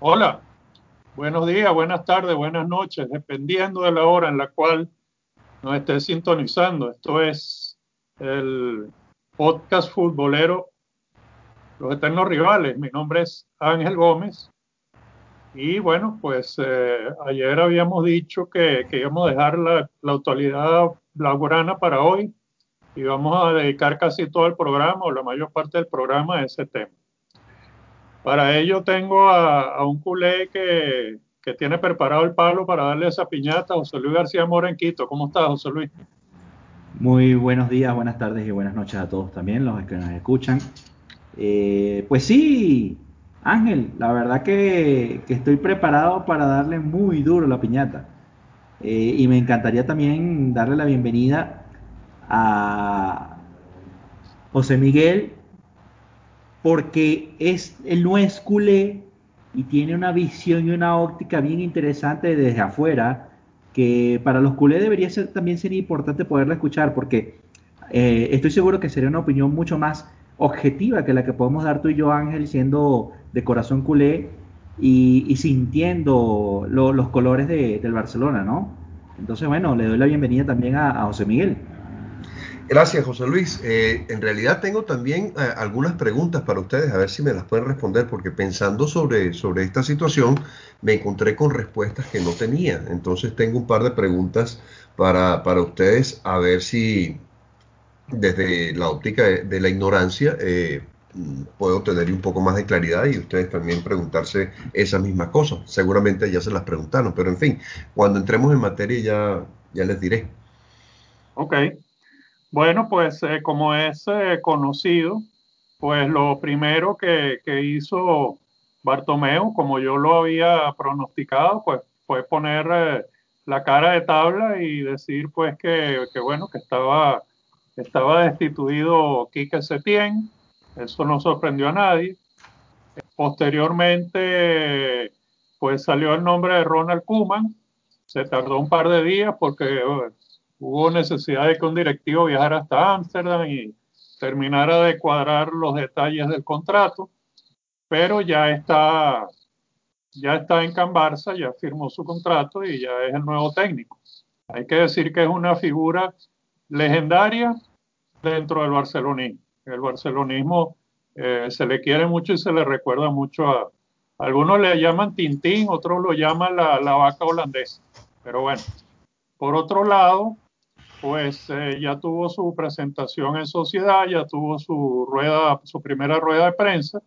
Hola, buenos días, buenas tardes, buenas noches, dependiendo de la hora en la cual nos esté sintonizando. Esto es el podcast futbolero Los Eternos Rivales. Mi nombre es Ángel Gómez. Y bueno, pues eh, ayer habíamos dicho que, que, íbamos a dejar la, la actualidad laborana para hoy y vamos a dedicar casi todo el programa o la mayor parte del programa a ese tema. Para ello tengo a, un culé que, tiene preparado el palo para darle esa piñata, José Luis García Mora en Quito. ¿Cómo estás, José Luis? Muy buenos días, buenas tardes y buenas noches a todos también, los que nos escuchan. Eh, pues sí, Ángel, la verdad que, que, estoy preparado para darle muy duro la piñata. Eh, y me encantaría también darle la bienvenida a José Miguel porque es, él no es culé y tiene una visión y una óptica bien interesante desde afuera, que para los culés debería ser, también ser importante poderla escuchar, porque eh, estoy seguro que sería una opinión mucho más objetiva que la que podemos dar tú y yo, Ángel, siendo de corazón culé y, sintiendo lo, los colores de, del Barcelona, ¿no? Entonces, bueno, le doy la bienvenida también a José Miguel. Gracias, José Luis. Eh, en realidad tengo también eh, algunas preguntas para ustedes, a ver si me las pueden responder, porque pensando sobre, sobre esta situación me encontré con respuestas que no tenía. Entonces tengo un par de preguntas para, para ustedes, a ver si desde la óptica de, la ignorancia eh, puedo tener un poco más de claridad y ustedes también preguntarse esas mismas cosas. Seguramente ya se las preguntaron, pero en fin, cuando entremos en materia ya, ya les diré. Ok. Bueno, pues eh, como es eh, conocido, pues lo primero que, que, hizo Bartomeu, como yo lo había pronosticado, pues fue poner eh, la cara de tabla y decir pues que, bueno, que estaba, estaba destituido Quique Setién, eso no sorprendió a nadie. Posteriormente, pues salió el nombre de Ronald Koeman, se tardó un par de días porque hubo necesidad de que un directivo viajara hasta Ámsterdam y terminara de cuadrar los detalles del contrato, pero ya está, ya está en Can Barça, ya firmó su contrato y ya es el nuevo técnico. Hay que decir que es una figura legendaria dentro del barcelonismo. El barcelonismo eh, se le quiere mucho y se le recuerda mucho a, algunos le llaman Tintín, otros lo llaman la, la vaca holandesa. Pero bueno, por otro lado, pues eh, ya tuvo su presentación en sociedad, ya tuvo su rueda, su primera rueda de prensa.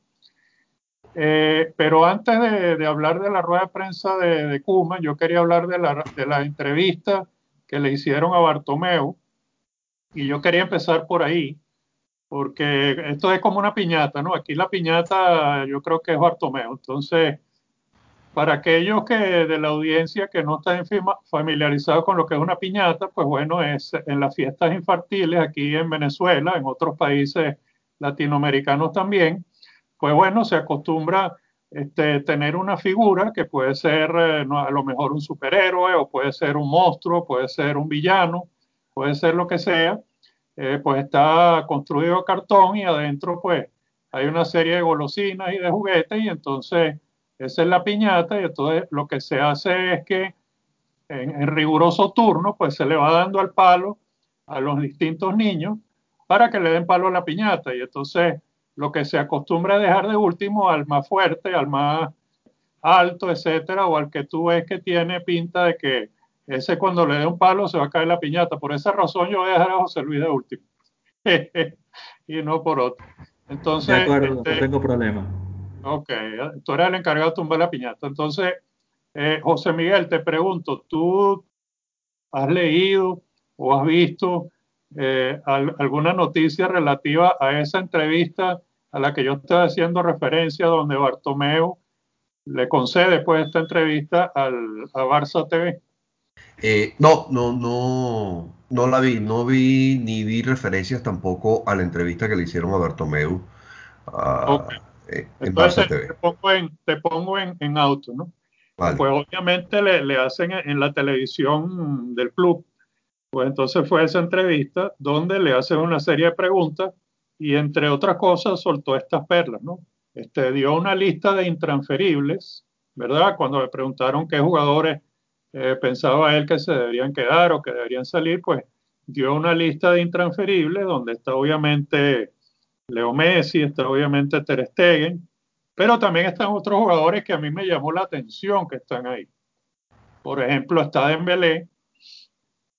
Eh, pero antes de, de, hablar de la rueda de prensa de, de Kuma, yo quería hablar de la, de la, entrevista que le hicieron a Bartomeu. Y yo quería empezar por ahí, porque esto es como una piñata, ¿no? Aquí la piñata yo creo que es Bartomeu. Entonces, para aquellos que de la audiencia que no están familiarizados con lo que es una piñata, pues bueno, es en las fiestas infantiles aquí en Venezuela, en otros países latinoamericanos también, pues bueno, se acostumbra este, tener una figura que puede ser eh, no, a lo mejor un superhéroe o puede ser un monstruo, puede ser un villano, puede ser lo que sea, eh, pues está construido cartón y adentro pues hay una serie de golosinas y de juguetes y entonces esa es la piñata y entonces lo que se hace es que en, en, riguroso turno pues se le va dando al palo a los distintos niños para que le den palo a la piñata y entonces lo que se acostumbra a dejar de último al más fuerte, al más alto, etcétera, o al que tú ves que tiene pinta de que ese cuando le dé un palo se va a caer la piñata. Por esa razón yo voy a dejar a José Luis de último y no por otro. Entonces, de acuerdo, este, no tengo problema. Ok, tú eres el encargado de tumbar la piñata. Entonces, eh, José Miguel, te pregunto, ¿tú has leído o has visto eh, al, alguna noticia relativa a esa entrevista a la que yo estoy haciendo referencia, donde Bartomeu le concede pues esta entrevista al, a Barça TV? Eh, no, no, no, no la vi, no vi ni vi referencias tampoco a la entrevista que le hicieron a Bartomeu. Uh, okay. Eh, Entonces te pongo en, te pongo en, en auto, ¿no? Vale. Pues obviamente le, le hacen en, en, la televisión del club. Pues entonces fue esa entrevista donde le hacen una serie de preguntas y entre otras cosas soltó estas perlas, ¿no? Este, dio una lista de intransferibles ¿verdad? Cuando le preguntaron qué jugadores eh, pensaba él que se deberían quedar o que deberían salir, pues dio una lista de intransferibles donde está obviamente Leo Messi, está obviamente Ter Stegen, pero también están otros jugadores que a mí me llamó la atención que están ahí. Por ejemplo, está Dembélé,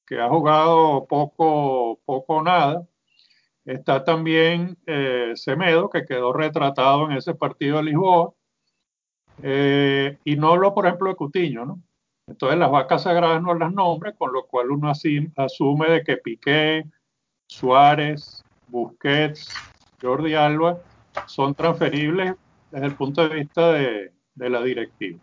que ha jugado poco, poco nada. Está también eh, Semedo, que quedó retratado en ese partido de Lisboa. Eh, y no hablo, por ejemplo, de Cutiño, ¿no? Entonces las vacas sagradas no las nombra, con lo cual uno asume de que Piqué, Suárez, Busquets, Jordi Alba son transferibles desde el punto de vista de, la directiva.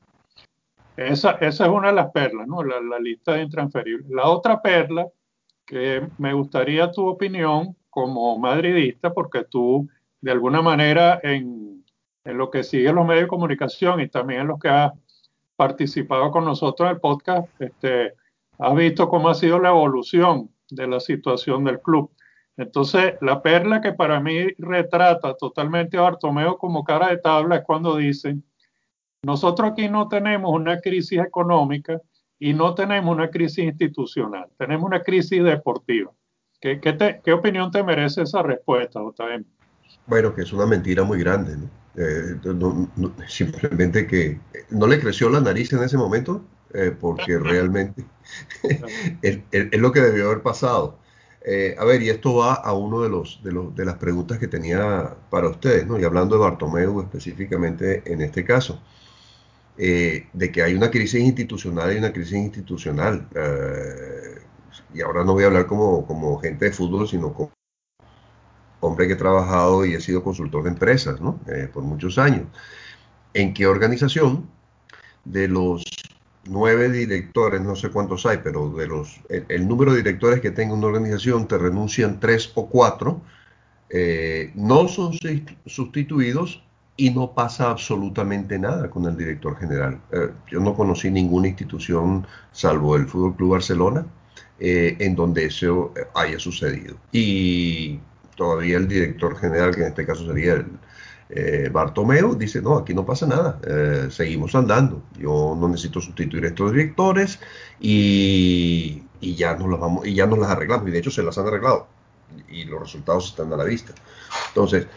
Esa, es una de las perlas, ¿no? La, lista de intransferibles. La otra perla, que me gustaría tu opinión como madridista, porque tú, de alguna manera, en, lo que sigue los medios de comunicación y también en los que has participado con nosotros en el podcast, este, has visto cómo ha sido la evolución de la situación del club. Entonces, la perla que para mí retrata totalmente a Bartomeo como cara de tabla es cuando dicen, nosotros aquí no tenemos una crisis económica y no tenemos una crisis institucional, tenemos una crisis deportiva. ¿Qué, qué, opinión te merece esa respuesta, JM? Bueno, que es una mentira muy grande, ¿no? Eh, simplemente que no le creció la nariz en ese momento, eh, porque realmente es, es, lo que debió haber pasado. Eh, a ver, y esto va a uno de, los, de, los, de las preguntas que tenía para ustedes, ¿no? y hablando de Bartomeu específicamente en este caso, de que hay una crisis institucional y una crisis institucional. y ahora no voy a hablar como, como gente de fútbol, sino como hombre que he trabajado y he sido consultor de empresas ¿no? Eh, por muchos años. ¿En qué organización de los nueve directores, no sé cuántos hay, pero de los el, número de directores que tenga una organización te renuncian tres o cuatro, eh, no son sustituidos y no pasa absolutamente nada con el director general. Eh, yo no conocí ninguna institución, salvo el Fútbol Club Barcelona, en donde eso haya sucedido. Y todavía el director general, que en este caso sería el eh, dice, no, aquí no pasa nada, eh, seguimos andando, yo no necesito sustituir a estos directores y, ya nos las vamos, y ya nos las arreglamos, y de hecho se las han arreglado, y los resultados están a la vista. Entonces,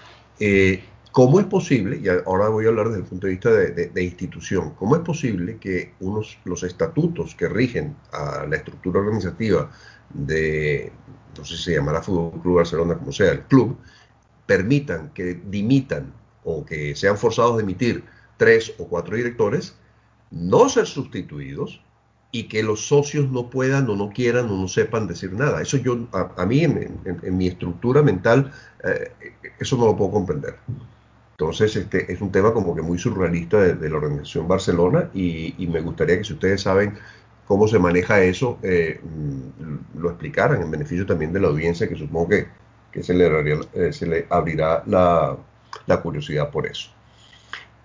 eh, ¿cómo es posible, y ahora voy a hablar desde el punto de vista de, institución, cómo es posible que unos, los estatutos que rigen a la estructura organizativa de, no sé si se llamará Fútbol Club Barcelona, como sea, el club, permitan que dimitan o que sean forzados a emitir tres o cuatro directores, no ser sustituidos y que los socios no puedan o no quieran o no sepan decir nada. Eso yo, a, mí, en, mi estructura mental, eh, eso no lo puedo comprender. Entonces, este es un tema como que muy surrealista de, la organización Barcelona y, y, me gustaría que si ustedes saben cómo se maneja eso, eh, mm, lo explicaran en beneficio también de la audiencia, que supongo que, que se, le eh, se, le abrirá la, la, curiosidad por eso.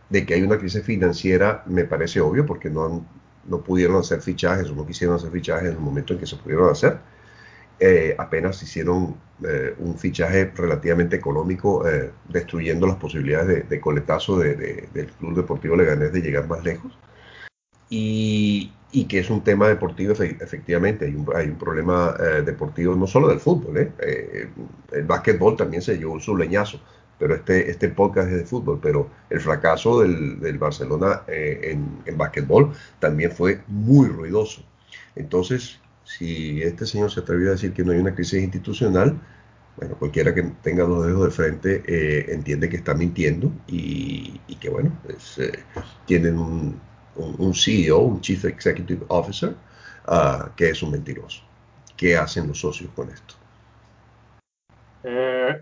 De que hay una crisis financiera me parece obvio porque no, no pudieron hacer fichajes o no quisieron hacer fichajes en el momento en que se pudieron hacer. Eh, apenas hicieron un fichaje relativamente económico, destruyendo las posibilidades de, coletazo de, del Club Deportivo Leganés de llegar más lejos. Y, que es un tema deportivo, efectivamente, hay un, problema eh, deportivo no solo del fútbol, ¿eh? Eh, el básquetbol también se llevó su leñazo, pero este, este podcast es de fútbol, pero el fracaso del, del Barcelona en, en básquetbol también fue muy ruidoso. Entonces, si este señor se atrevió a decir que no hay una crisis institucional, bueno, cualquiera que tenga dos dedos de frente entiende que está mintiendo y, y que, bueno, pues, tienen un, un, CEO, un Chief Executive Officer, uh, que es un mentiroso. ¿Qué hacen los socios con esto? Eh,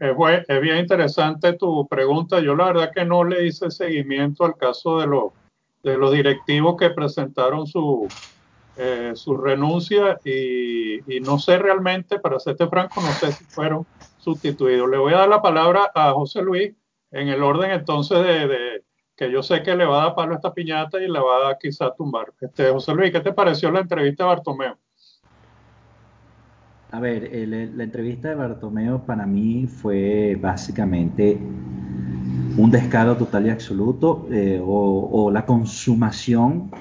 es, bien interesante tu pregunta. Yo la verdad que no le hice seguimiento al caso de, los de los directivos que presentaron su, eh, su renuncia y, y, no sé realmente, para serte franco, no sé si fueron sustituidos. Le voy a dar la palabra a José Luis en el orden entonces de, que yo sé que le va a dar palo a esta piñata y le va a quizá tumbar. Este, José Luis, ¿qué te pareció la entrevista de Bartomeo? A ver, la entrevista de Bartomeo para mí fue básicamente un descaro total y absoluto eh, o, la consumación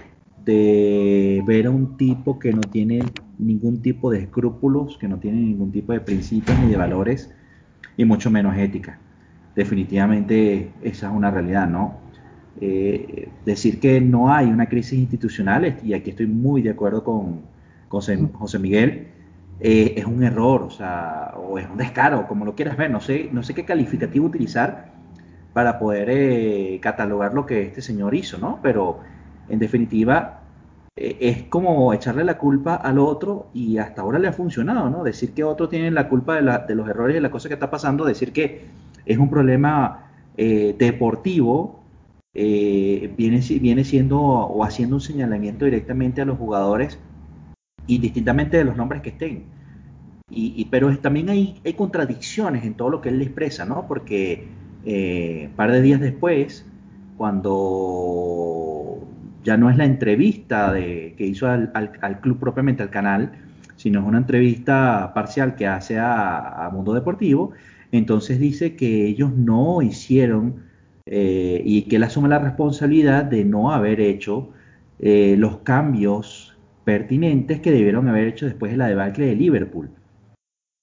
de ver a un tipo que no tiene ningún tipo de escrúpulos, que no tiene ningún tipo de principios ni de valores y mucho menos ética. Definitivamente esa es una realidad, ¿no? Eh, decir que no hay una crisis institucional, y aquí estoy muy de acuerdo con José, Miguel, eh, es un error, o sea, o es un descaro, como lo quieras ver, no sé, no sé qué calificativo utilizar para poder eh, catalogar lo que este señor hizo, ¿no? Pero en definitiva es como echarle la culpa al otro y hasta ahora le ha funcionado, ¿no? Decir que otro tiene la culpa de, de los errores y de la cosa que está pasando, decir que es un problema deportivo eh, viene, viene siendo o haciendo un señalamiento directamente a los jugadores, indistintamente de los nombres que estén. Y, pero también hay, contradicciones en todo lo que él expresa, ¿no? Porque eh, un par de días después, cuando ya no es la entrevista de, que hizo al, club propiamente, al canal, sino es una entrevista parcial que hace a, a Mundo Deportivo, entonces dice que ellos no hicieron eh, y que él asume la responsabilidad de no haber hecho eh, los cambios pertinentes que debieron haber hecho después de la debacle de Liverpool,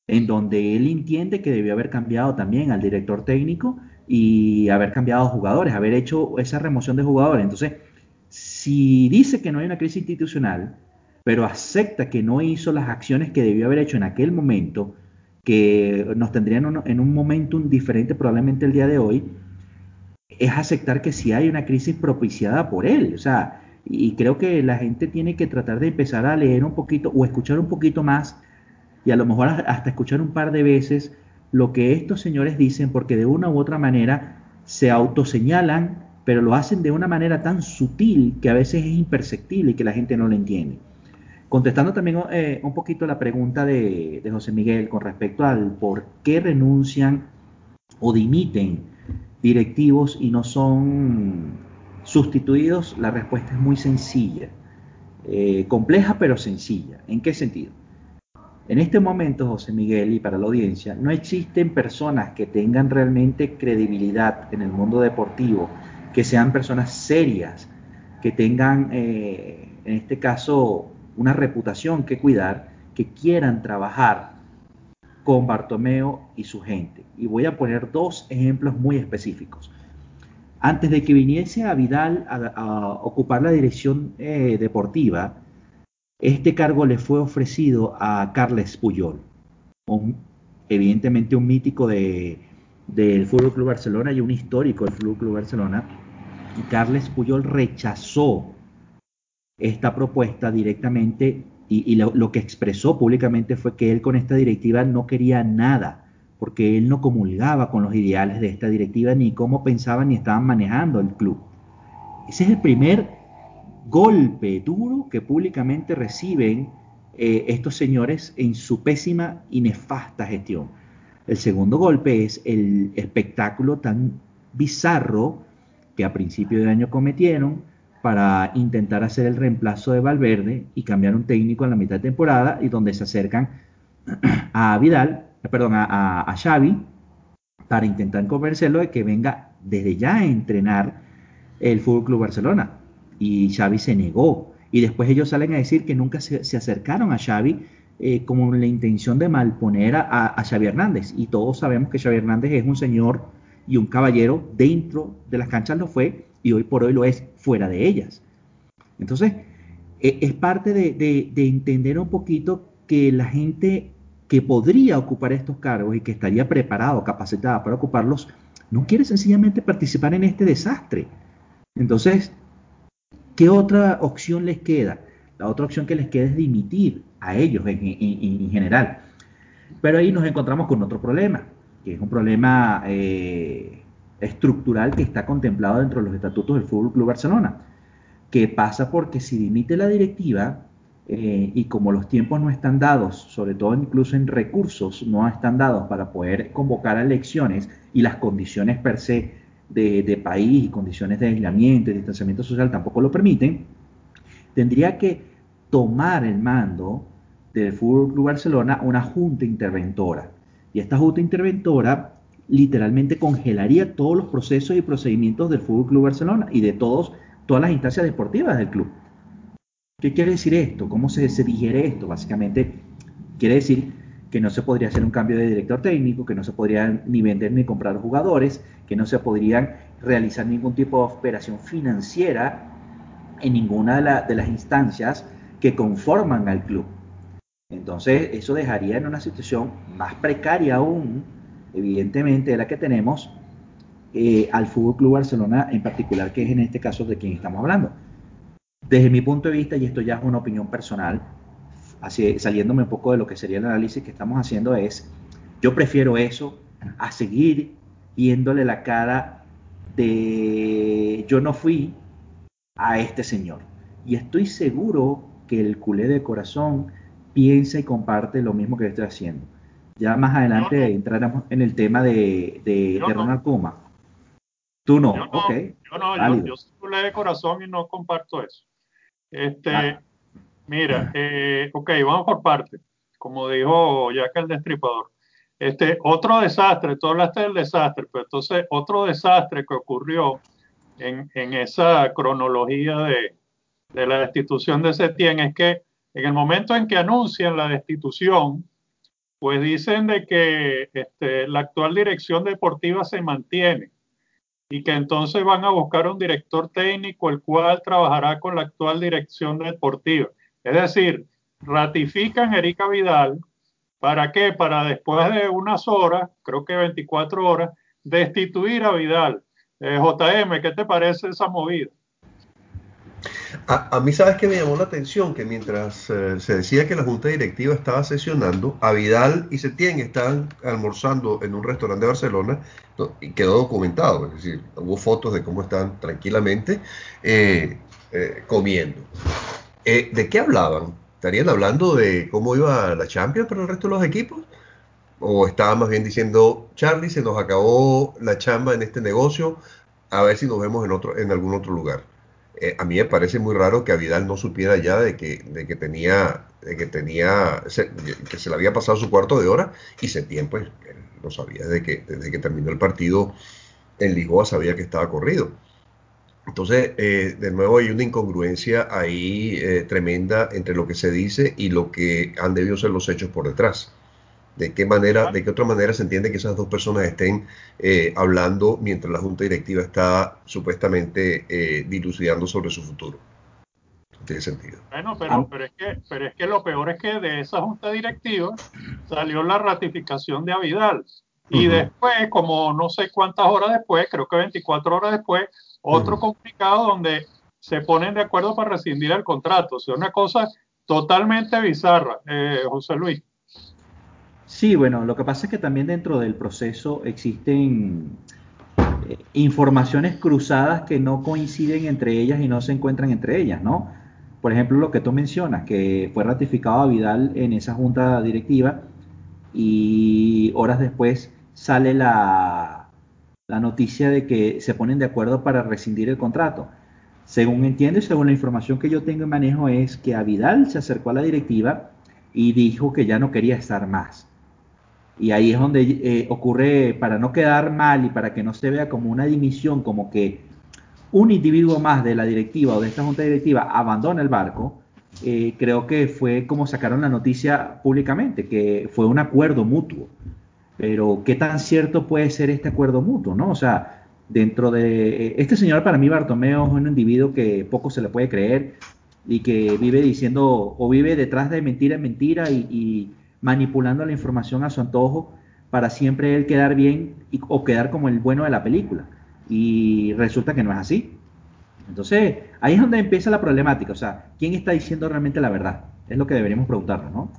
en donde él entiende que debió haber cambiado también al director técnico y haber cambiado jugadores, haber hecho esa remoción de jugadores. Entonces, si dice que no hay una crisis institucional, pero acepta que no hizo las acciones que debió haber hecho en aquel momento, que nos tendrían en un momento diferente probablemente el día de hoy, es aceptar que si hay una crisis propiciada por él. O sea, y creo que la gente tiene que tratar de empezar a leer un poquito o escuchar un poquito más y a lo mejor hasta escuchar un par de veces lo que estos señores dicen porque de una u otra manera se autoseñalan, pero lo hacen de una manera tan sutil que a veces es imperceptible y que la gente no lo entiende. Contestando también eh, un poquito la pregunta de, de José Miguel con respecto al por qué renuncian o dimiten directivos y no son sustituidos, la respuesta es muy sencilla, eh, compleja pero sencilla. ¿En qué sentido? En este momento, José Miguel, y para la audiencia, no existen personas que tengan realmente credibilidad en el mundo deportivo, que sean personas serias, que tengan, eh, en este caso, una reputación que cuidar, que quieran trabajar con Bartomeo y su gente. Y voy a poner dos ejemplos muy específicos. Antes de que viniese a Vidal a, ocupar la dirección eh, deportiva, este cargo le fue ofrecido a Carles Puyol, evidentemente un mítico de, del Fútbol Club Barcelona y un histórico del Fútbol Club Barcelona. Y Carles Puyol rechazó esta propuesta directamente y, lo, que expresó públicamente fue que él con esta directiva no quería nada, porque él no comulgaba con los ideales de esta directiva, ni cómo pensaban ni estaban manejando el club. Ese es el primer golpe duro que públicamente reciben eh, estos señores en su pésima y nefasta gestión. El segundo golpe es el espectáculo tan bizarro que a principio de año cometieron, para intentar hacer el reemplazo de Valverde y cambiar un técnico en la mitad de temporada y donde se acercan a Vidal, perdón, a, Xavi para intentar convencerlo de que venga desde ya a entrenar el Fútbol Club Barcelona. Y Xavi se negó. Y después ellos salen a decir que nunca se, acercaron a Xavi eh, con la intención de malponer a, Xavi Hernández. Y todos sabemos que Xavi Hernández es un señor y un caballero dentro de las canchas lo fue y hoy por hoy lo es fuera de ellas. Entonces, e, es parte de, entender un poquito que la gente que podría ocupar estos cargos y que estaría preparado, capacitada para ocuparlos, no quiere sencillamente participar en este desastre. Entonces, ¿qué otra opción les queda? La otra opción que les queda es dimitir a ellos en, general. Pero ahí nos encontramos con otro problema, que es un problema eh, estructural que está contemplado dentro de los estatutos del Fútbol Club Barcelona, que pasa porque si dimite la directiva eh, y como los tiempos no están dados, sobre todo incluso en recursos no están dados para poder convocar a elecciones y las condiciones per se de, país y condiciones de aislamiento y distanciamiento social tampoco lo permiten, tendría que tomar el mando del Fútbol Club Barcelona una junta interventora. Y esta junta interventora literalmente congelaría todos los procesos y procedimientos del Fútbol Club Barcelona y de todos, todas las instancias deportivas del club. ¿Qué quiere decir esto? ¿Cómo se, digiere esto? Básicamente quiere decir que no se podría hacer un cambio de director técnico, que no se podrían ni vender ni comprar jugadores, que no se podrían realizar ningún tipo de operación financiera en ninguna de, de las instancias que conforman al club. Entonces, eso dejaría en una situación más precaria aún, evidentemente, de la que tenemos eh, al Fútbol Club Barcelona en particular, que es en este caso de quien estamos hablando. Desde mi punto de vista, y esto ya es una opinión personal, así, saliéndome un poco de lo que sería el análisis que estamos haciendo, es yo prefiero eso a seguir viéndole la cara de yo no fui a este señor. Y estoy seguro que el culé de corazón piensa y comparte lo mismo que estoy haciendo. Ya más adelante entraremos en el tema de, de, Ronald Kuma. Tú no, yo ok. Yo no, yo, yo, soy culé de corazón y no comparto eso. Este, ah. Mira, eh, ok, vamos por partes. Como dijo Jack el Destripador. Este, otro desastre, tú hablaste del desastre, pero entonces otro desastre que ocurrió en, en esa cronología de, de la destitución de Setien es que en el momento en que anuncian la destitución, pues dicen de que este, la actual dirección deportiva se mantiene y que entonces van a buscar un director técnico el cual trabajará con la actual dirección deportiva. Es decir, ratifican Erika Vidal, ¿para qué? Para después de unas horas, creo que 24 horas, destituir a Vidal. Eh, JM, ¿qué te parece esa movida? A, mí, ¿sabes qué me llamó la atención? Que mientras eh, se decía que la junta directiva estaba sesionando, a Vidal y Setién estaban almorzando en un restaurante de Barcelona y quedó documentado, es decir, hubo fotos de cómo estaban tranquilamente eh, eh, comiendo. ¿De qué hablaban? ¿Estarían hablando de cómo iba la Champions para el resto de los equipos? ¿O estaban más bien diciendo, Charlie, se nos acabó la chamba en este negocio, a ver si nos vemos en, otro, en algún otro lugar? Eh, a mí me parece muy raro que a Vidal no supiera ya de que, de que tenía, de que tenía, que se le había pasado su cuarto de hora y Setién pues lo sabía desde que, desde que terminó el partido en Lisboa sabía que estaba corrido. Entonces, eh, de nuevo hay una incongruencia ahí eh, tremenda entre lo que se dice y lo que han debido ser los hechos por detrás de qué manera, de qué otra manera se entiende que esas dos personas estén eh, hablando mientras la junta directiva está supuestamente eh, dilucidando sobre su futuro. No tiene sentido. Bueno, pero, ah. pero, es que, pero es que lo peor es que de esa junta directiva salió la ratificación de Avidal. Y después, como no sé cuántas horas después, creo que 24 horas después, otro comunicado donde se ponen de acuerdo para rescindir el contrato. O sea, una cosa totalmente bizarra, eh, José Luis. Sí, bueno, lo que pasa es que también dentro del proceso existen eh, informaciones cruzadas que no coinciden entre ellas y no se encuentran entre ellas, ¿no? Por ejemplo, lo que tú mencionas, que fue ratificado a Vidal en esa junta directiva y horas después sale la, la noticia de que se ponen de acuerdo para rescindir el contrato. Según entiendo y según la información que yo tengo en manejo es que a Vidal se acercó a la directiva y dijo que ya no quería estar más y ahí es donde eh, ocurre, para no quedar mal y para que no se vea como una dimisión, como que un individuo más de la directiva o de esta junta directiva abandona el barco, eh, creo que fue como sacaron la noticia públicamente, que fue un acuerdo mutuo. Pero qué tan cierto puede ser este acuerdo mutuo, ¿no? O sea, dentro de... Eh, este señor para mí, Bartomeo, es un individuo que poco se le puede creer y que vive diciendo o vive detrás de mentira en mentira y manipulando la información a su antojo para siempre él quedar bien o quedar como el bueno de la película. Y resulta que no es así. Entonces, ahí es donde empieza la problemática. O sea, ¿quién está diciendo realmente la verdad? Es lo que deberíamos preguntarnos, ¿no?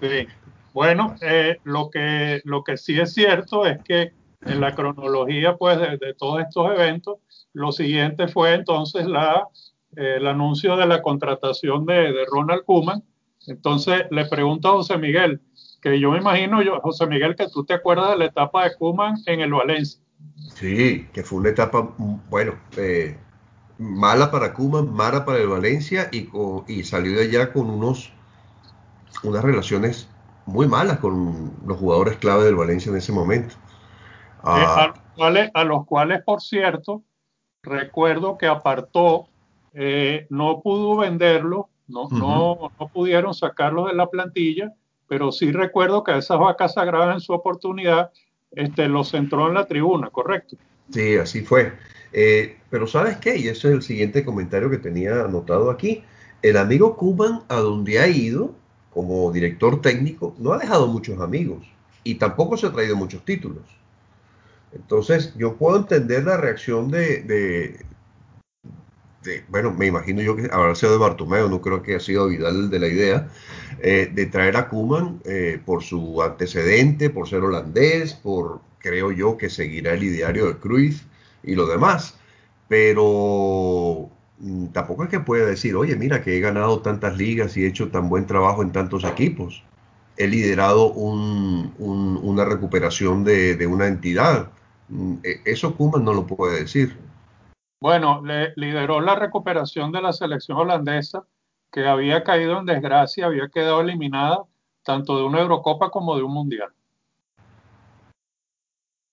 Sí. Bueno, eh, lo, que, lo que sí es cierto es que en la cronología pues, de, todos estos eventos, lo siguiente fue entonces la, eh, el anuncio de la contratación de, de Ronald Koeman entonces le pregunto a José Miguel, que yo me imagino, yo, José Miguel, que tú te acuerdas de la etapa de Kuman en el Valencia. Sí, que fue una etapa, bueno, eh, mala para Kuman, mala para el Valencia y, y salió de allá con unos, unas relaciones muy malas con los jugadores clave del Valencia en ese momento. Eh, ah, a, los cuales, por cierto, recuerdo que apartó, eh, no pudo venderlo, no, no, no pudieron sacarlo de la plantilla, pero sí recuerdo que a esas vacas sagradas en su oportunidad este, los centró en la tribuna, ¿correcto? Sí, así fue. Eh, pero ¿sabes qué? Y ese es el siguiente comentario que tenía anotado aquí. El amigo Kuman, a donde ha ido como director técnico, no ha dejado muchos amigos y tampoco se ha traído muchos títulos. Entonces, yo puedo entender la reacción de, bueno, me imagino yo que habrá sido de Bartomeu, no creo que haya sido Vidal de la idea, eh, de traer a Kuman eh, por su antecedente, por ser holandés, por, creo yo, que seguirá el ideario de Cruyff y lo demás. Pero mm, tampoco es que pueda decir, oye, mira que he ganado tantas ligas y he hecho tan buen trabajo en tantos equipos. He liderado una recuperación de, de una entidad. Mm, e, eso Kuman no lo puede decir. Bueno, le, lideró la recuperación de la selección holandesa, que había caído en desgracia, había quedado eliminada tanto de una Eurocopa como de un Mundial.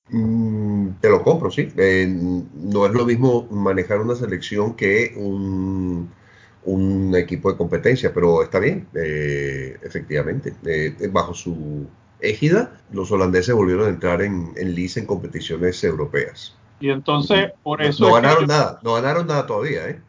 Mm, te lo compro, sí. Eh, no es lo mismo manejar una selección que un, equipo de competencia, pero está bien, eh, efectivamente. Eh, bajo su égida, los holandeses volvieron a entrar en, en en competiciones europeas. Y entonces, por eso. No, ganaron nada, no ganaron nada todavía, ¿eh?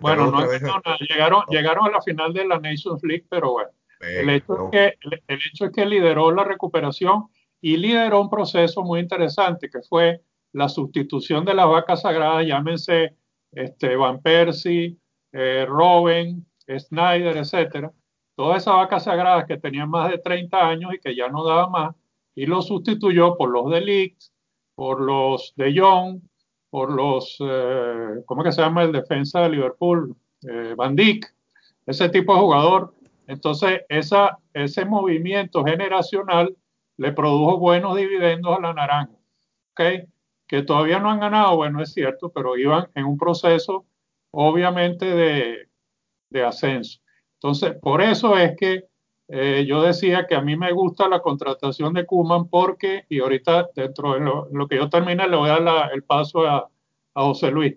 bueno, no ganaron nada. Llegaron, llegaron a la final de la Nations League, pero bueno. el, hecho es que, el, hecho es que lideró la recuperación y lideró un proceso muy interesante que fue la sustitución de las vacas sagradas, llámense este, Van Persie, eh, Robin, Snyder, etcétera. Todas esas vacas sagradas que tenían más de 30 años y que ya no daban más, y lo sustituyó por los de por los de Jong, por los, eh, ¿cómo que se llama el defensa de Liverpool? Eh, Van Dijk, ese tipo de jugador. Entonces, esa, ese movimiento generacional le produjo buenos dividendos a la naranja. ¿okay? Que todavía no han ganado, bueno, es cierto, pero iban en un proceso, obviamente, de, de ascenso. Entonces, por eso es que eh, yo decía que a mí me gusta la contratación de Kuman porque, y ahorita dentro de lo, que yo termine le voy a dar el paso a, a, José Luis.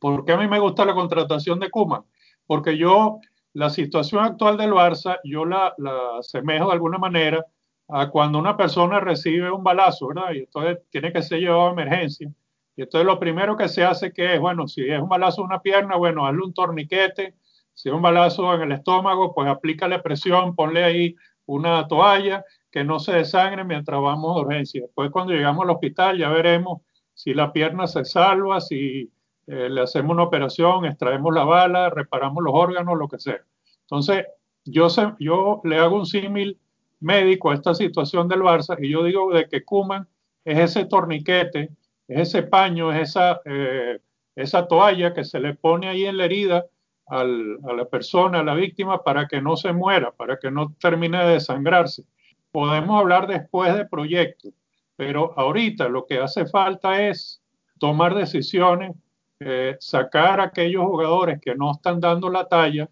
¿Por qué a mí me gusta la contratación de Kuman? Porque yo, la situación actual del Barça, yo la, la asemejo de alguna manera a cuando una persona recibe un balazo, ¿verdad? Y entonces tiene que ser llevado a emergencia. Y entonces lo primero que se hace que es, bueno, si es un balazo en una pierna, bueno, hazle un torniquete, si un balazo en el estómago, pues aplícale presión, ponle ahí una toalla que no se desangre mientras vamos a urgencia. Después cuando llegamos al hospital ya veremos si la pierna se salva, si eh, le hacemos una operación, extraemos la bala, reparamos los órganos, lo que sea. Entonces, yo, yo le hago un símil médico a esta situación del Barça y yo digo de que Kuman es ese torniquete, es ese paño, es esa, eh, esa toalla que se le pone ahí en la herida a la persona, a la víctima, para que no se muera, para que no termine de desangrarse. Podemos hablar después de proyectos, pero ahorita lo que hace falta es tomar decisiones, eh, sacar a aquellos jugadores que no están dando la talla.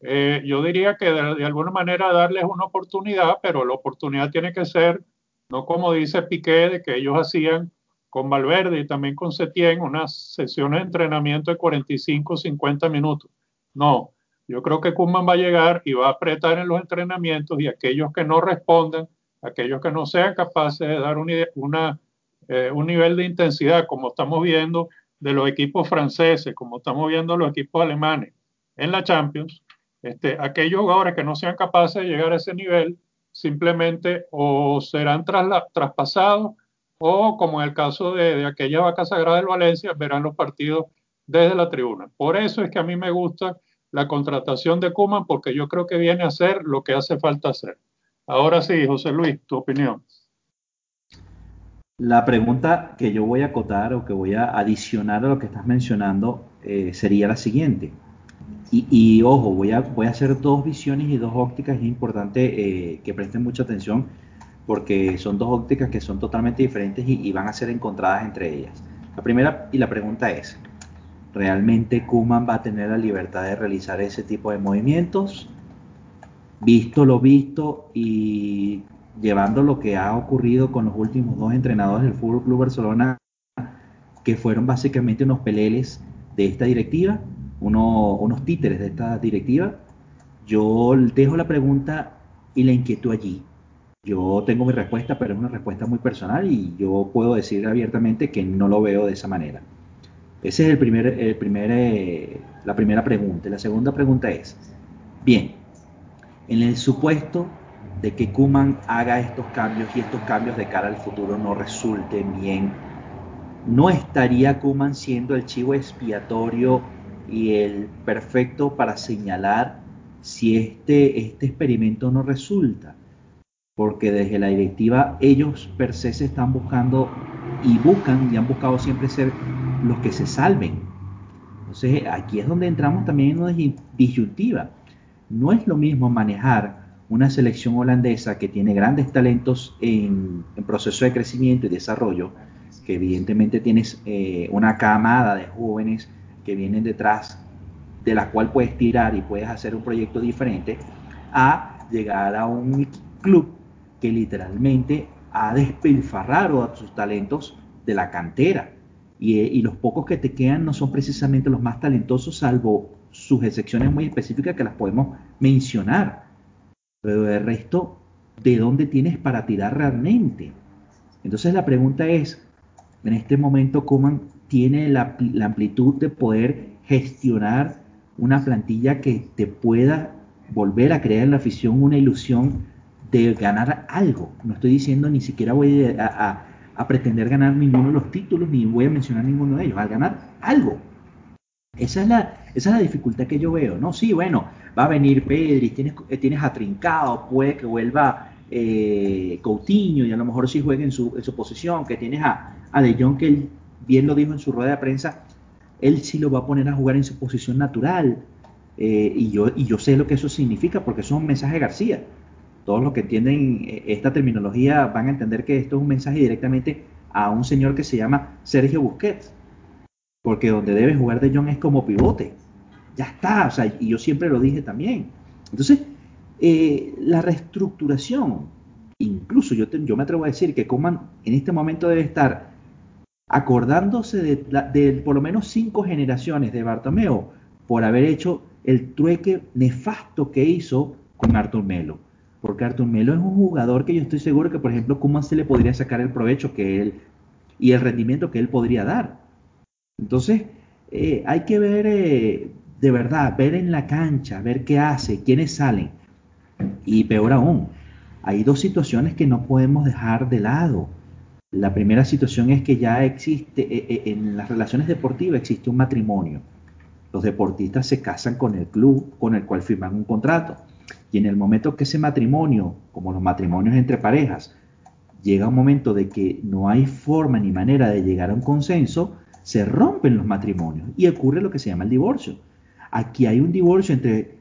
Eh, yo diría que de, alguna manera darles una oportunidad, pero la oportunidad tiene que ser, no como dice Piqué, de que ellos hacían con Valverde y también con Setién unas sesiones de entrenamiento de 45, 50 minutos. No, yo creo que Kuman va a llegar y va a apretar en los entrenamientos y aquellos que no respondan, aquellos que no sean capaces de dar una, eh, un nivel de intensidad como estamos viendo de los equipos franceses, como estamos viendo los equipos alemanes en la Champions, este, aquellos jugadores que no sean capaces de llegar a ese nivel simplemente o serán traspasados o como en el caso de, de aquella vaca sagrada del Valencia, verán los partidos desde la tribuna. Por eso es que a mí me gusta la contratación de Kuman porque yo creo que viene a hacer lo que hace falta hacer. Ahora sí, José Luis, tu opinión. La pregunta que yo voy a acotar o que voy a adicionar a lo que estás mencionando eh, sería la siguiente. Y, ojo, voy a, voy a hacer dos visiones y dos ópticas. Es importante eh, que presten mucha atención porque son dos ópticas que son totalmente diferentes y, van a ser encontradas entre ellas. La primera y la pregunta es, ¿Realmente Kuman va a tener la libertad de realizar ese tipo de movimientos? visto lo visto y llevando lo que ha ocurrido con los últimos dos entrenadores del Fútbol Club Barcelona, que fueron básicamente unos peleles de esta directiva, unos títeres de esta directiva, yo dejo la pregunta y la inquieto allí. Yo tengo mi respuesta, pero es una respuesta muy personal y yo puedo decir abiertamente que no lo veo de esa manera. Esa es eh, la primera pregunta. La segunda pregunta es, bien, en el supuesto de que Kuman haga estos cambios y estos cambios de cara al futuro no resulten bien, ¿no estaría Kuman siendo el chivo expiatorio y el perfecto para señalar si este, este experimento no resulta? Porque desde la directiva ellos per se se están buscando y buscan y han buscado siempre ser los que se salven. Entonces aquí es donde entramos también en una disyuntiva. No es lo mismo manejar una selección holandesa que tiene grandes talentos en, proceso de crecimiento y desarrollo, que evidentemente tienes eh, una camada de jóvenes que vienen detrás de la cual puedes tirar y puedes hacer un proyecto diferente, a llegar a un club que literalmente ha despilfarrado a sus talentos de la cantera. Y, y, los pocos que te quedan no son precisamente los más talentosos, salvo sus excepciones muy específicas que las podemos mencionar. Pero el resto, ¿de dónde tienes para tirar realmente? Entonces la pregunta es, en este momento, ¿cómo tiene la, amplitud de poder gestionar una plantilla que te pueda volver a crear en la afición una ilusión de ganar algo? No estoy diciendo ni siquiera voy a, a pretender ganar ninguno de los títulos, ni voy a mencionar ninguno de ellos, a ganar algo. Esa es la, esa es la dificultad que yo veo, ¿no? Sí, bueno, va a venir Pedri, tienes, eh, tienes a Trincado, puede que vuelva eh, Coutinho y a lo mejor sí juegue en su, en su posición, que tienes a, a De Jong, que él bien lo dijo en su rueda de prensa, él sí lo va a poner a jugar en su posición natural. Eh, y, yo, y yo sé lo que eso significa porque eso es un García. Todos los que entienden esta terminología van a entender que esto es un mensaje directamente a un señor que se llama Sergio Busquets. Porque donde debe jugar De Jong es como pivote ya está, o sea, y yo siempre lo dije también. Entonces, eh, la reestructuración, incluso yo, yo me atrevo a decir que Coman en este momento debe estar acordándose de, por lo menos cinco generaciones de Bartomeo por haber hecho el trueque nefasto que hizo con Artur Melo. Porque Artur Melo es un jugador que yo estoy seguro que, por ejemplo, Kuman se le podría sacar el provecho que él y el rendimiento que él podría dar. Entonces, eh, hay que ver eh, de verdad, ver en la cancha, ver qué hace, quiénes salen. Y peor aún, hay dos situaciones que no podemos dejar de lado. La primera situación es que ya existe, eh, eh, en las relaciones deportivas existe un matrimonio. Los deportistas se casan con el club con el cual firman un contrato. Y en el momento que ese matrimonio, como los matrimonios entre parejas, llega un momento de que no hay forma ni manera de llegar a un consenso, se rompen los matrimonios y ocurre lo que se llama el divorcio. Aquí hay un divorcio entre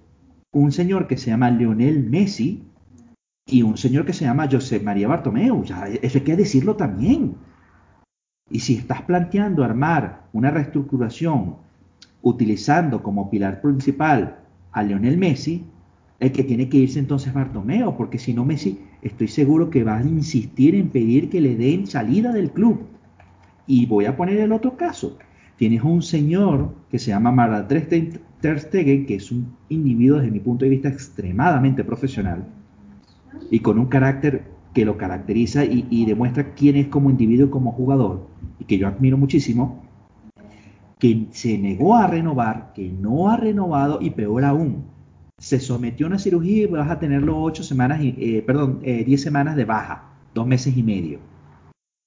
un señor que se llama Lionel Messi y un señor que se llama José María Bartomeu. Ya, eso hay que decirlo también. Y si estás planteando armar una reestructuración utilizando como pilar principal a Lionel Messi, el que tiene que irse entonces Bartomeu, porque si no Messi estoy seguro que va a insistir en pedir que le den salida del club. Y voy a poner el otro caso. Tienes un señor que se llama Marat Ter Stegen, que es un individuo desde mi punto de vista extremadamente profesional y con un carácter que lo caracteriza y, demuestra quién es como individuo, como jugador, y que yo admiro muchísimo, que se negó a renovar, que no ha renovado y peor aún, se sometió a una cirugía y vas a tenerlo ocho semanas, eh, perdón, eh, diez semanas de baja, dos meses y medio.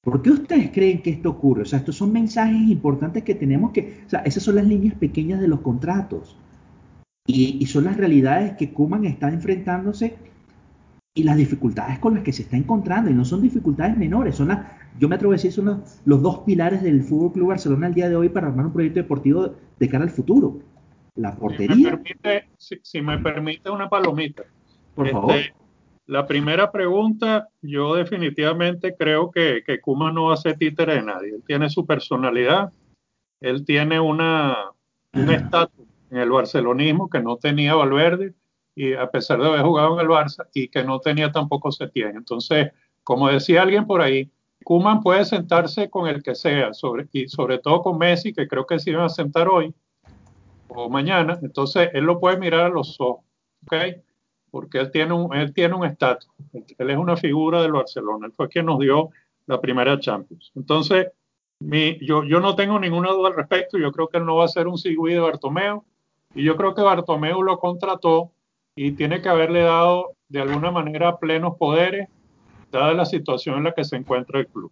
¿Por qué ustedes creen que esto ocurre? O sea, estos son mensajes importantes que tenemos que, o sea, esas son las líneas pequeñas de los contratos. Y, son las realidades que Kuman está enfrentándose y las dificultades con las que se está encontrando. Y no son dificultades menores, son las, yo me atrevo a decir, son los, dos pilares del Fútbol Club Barcelona al día de hoy para armar un proyecto deportivo de cara al futuro. La portería. Si me permite, si, me permite una palomita. Por favor. Este, la primera pregunta, yo definitivamente creo que, que Kuma no hace títere de nadie. Él tiene su personalidad, él tiene una, un estatus en el barcelonismo que no tenía Valverde y a pesar de haber jugado en el Barça y que no tenía tampoco Setién. Entonces, como decía alguien por ahí, Kuman puede sentarse con el que sea, sobre, y sobre todo con Messi, que creo que se iban a sentar hoy o mañana, entonces él lo puede mirar a los ojos, ¿ok? Porque él tiene un él tiene un estatus, él es una figura del Barcelona, él fue quien nos dio la primera Champions. Entonces, mi, yo, yo no tengo ninguna duda al respecto, yo creo que él no va a ser un Sigui de Bartomeu, y yo creo que Bartomeu lo contrató y tiene que haberle dado de alguna manera plenos poderes dada la situación en la que se encuentra el club.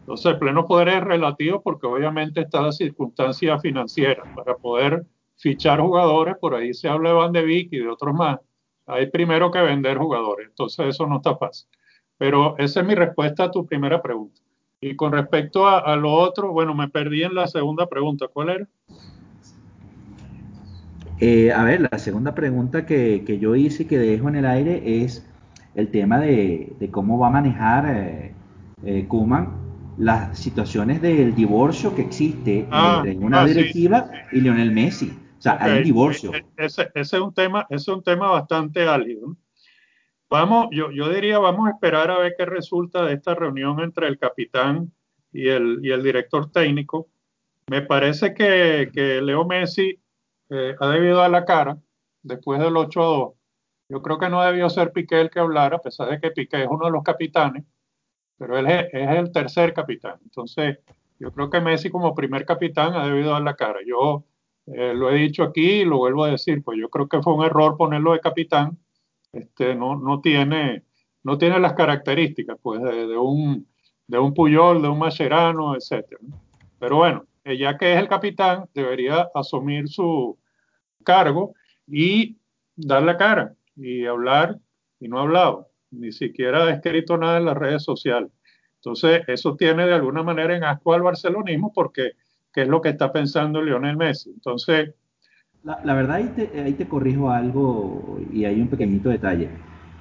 Entonces, pleno poder es relativo porque obviamente está la circunstancia financiera. Para poder fichar jugadores, por ahí se habla de Van de Vick y de otros más, hay primero que vender jugadores. Entonces, eso no está fácil. Pero esa es mi respuesta a tu primera pregunta. Y con respecto a, lo otro, bueno, me perdí en la segunda pregunta. ¿Cuál era? Eh, a ver, la segunda pregunta que, que, yo hice y que dejo en el aire es el tema de, cómo va a manejar eh, eh, Kuman las situaciones del divorcio que existe ah, entre una ah, directiva y Lionel Messi. O sea, hay un divorcio. E, e, ese, ese, es un tema, ese es un tema bastante álgido. Vamos, yo, yo diría, vamos a esperar a ver qué resulta de esta reunión entre el capitán y el, y el director técnico. Me parece que, que Leo Messi eh, ha debido dar la cara después del 8 a 2 yo creo que no debió ser Piqué el que hablara, a pesar de que Piqué es uno de los capitanes, pero él es, el tercer capitán. Entonces, yo creo que Messi como primer capitán ha debido dar la cara. Yo eh, lo he dicho aquí y lo vuelvo a decir, pues yo creo que fue un error ponerlo de capitán. Este, no, no, tiene, no tiene las características pues, de, un, de un Puyol, de un Mascherano, etc. Pero bueno, eh, ya que es el capitán, debería asumir su cargo y dar la cara y hablar y no ha hablado, ni siquiera ha escrito nada en las redes sociales. Entonces, eso tiene de alguna manera en asco al barcelonismo porque ¿qué es lo que está pensando Lionel Messi? Entonces... La, verdad, ahí te, ahí te, corrijo algo y hay un pequeñito detalle.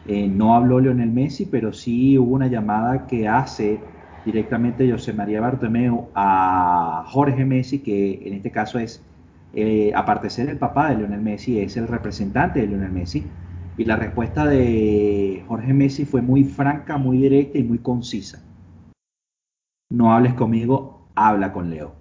Eh, no habló Lionel Messi, pero sí hubo una llamada que hace directamente José María Bartomeu a Jorge Messi, que en este caso es, eh, aparte de ser el papá de Lionel Messi, es el representante de Lionel Messi, y la respuesta de Jorge Messi fue muy franca, muy directa y muy concisa. No hables conmigo, habla con Leo.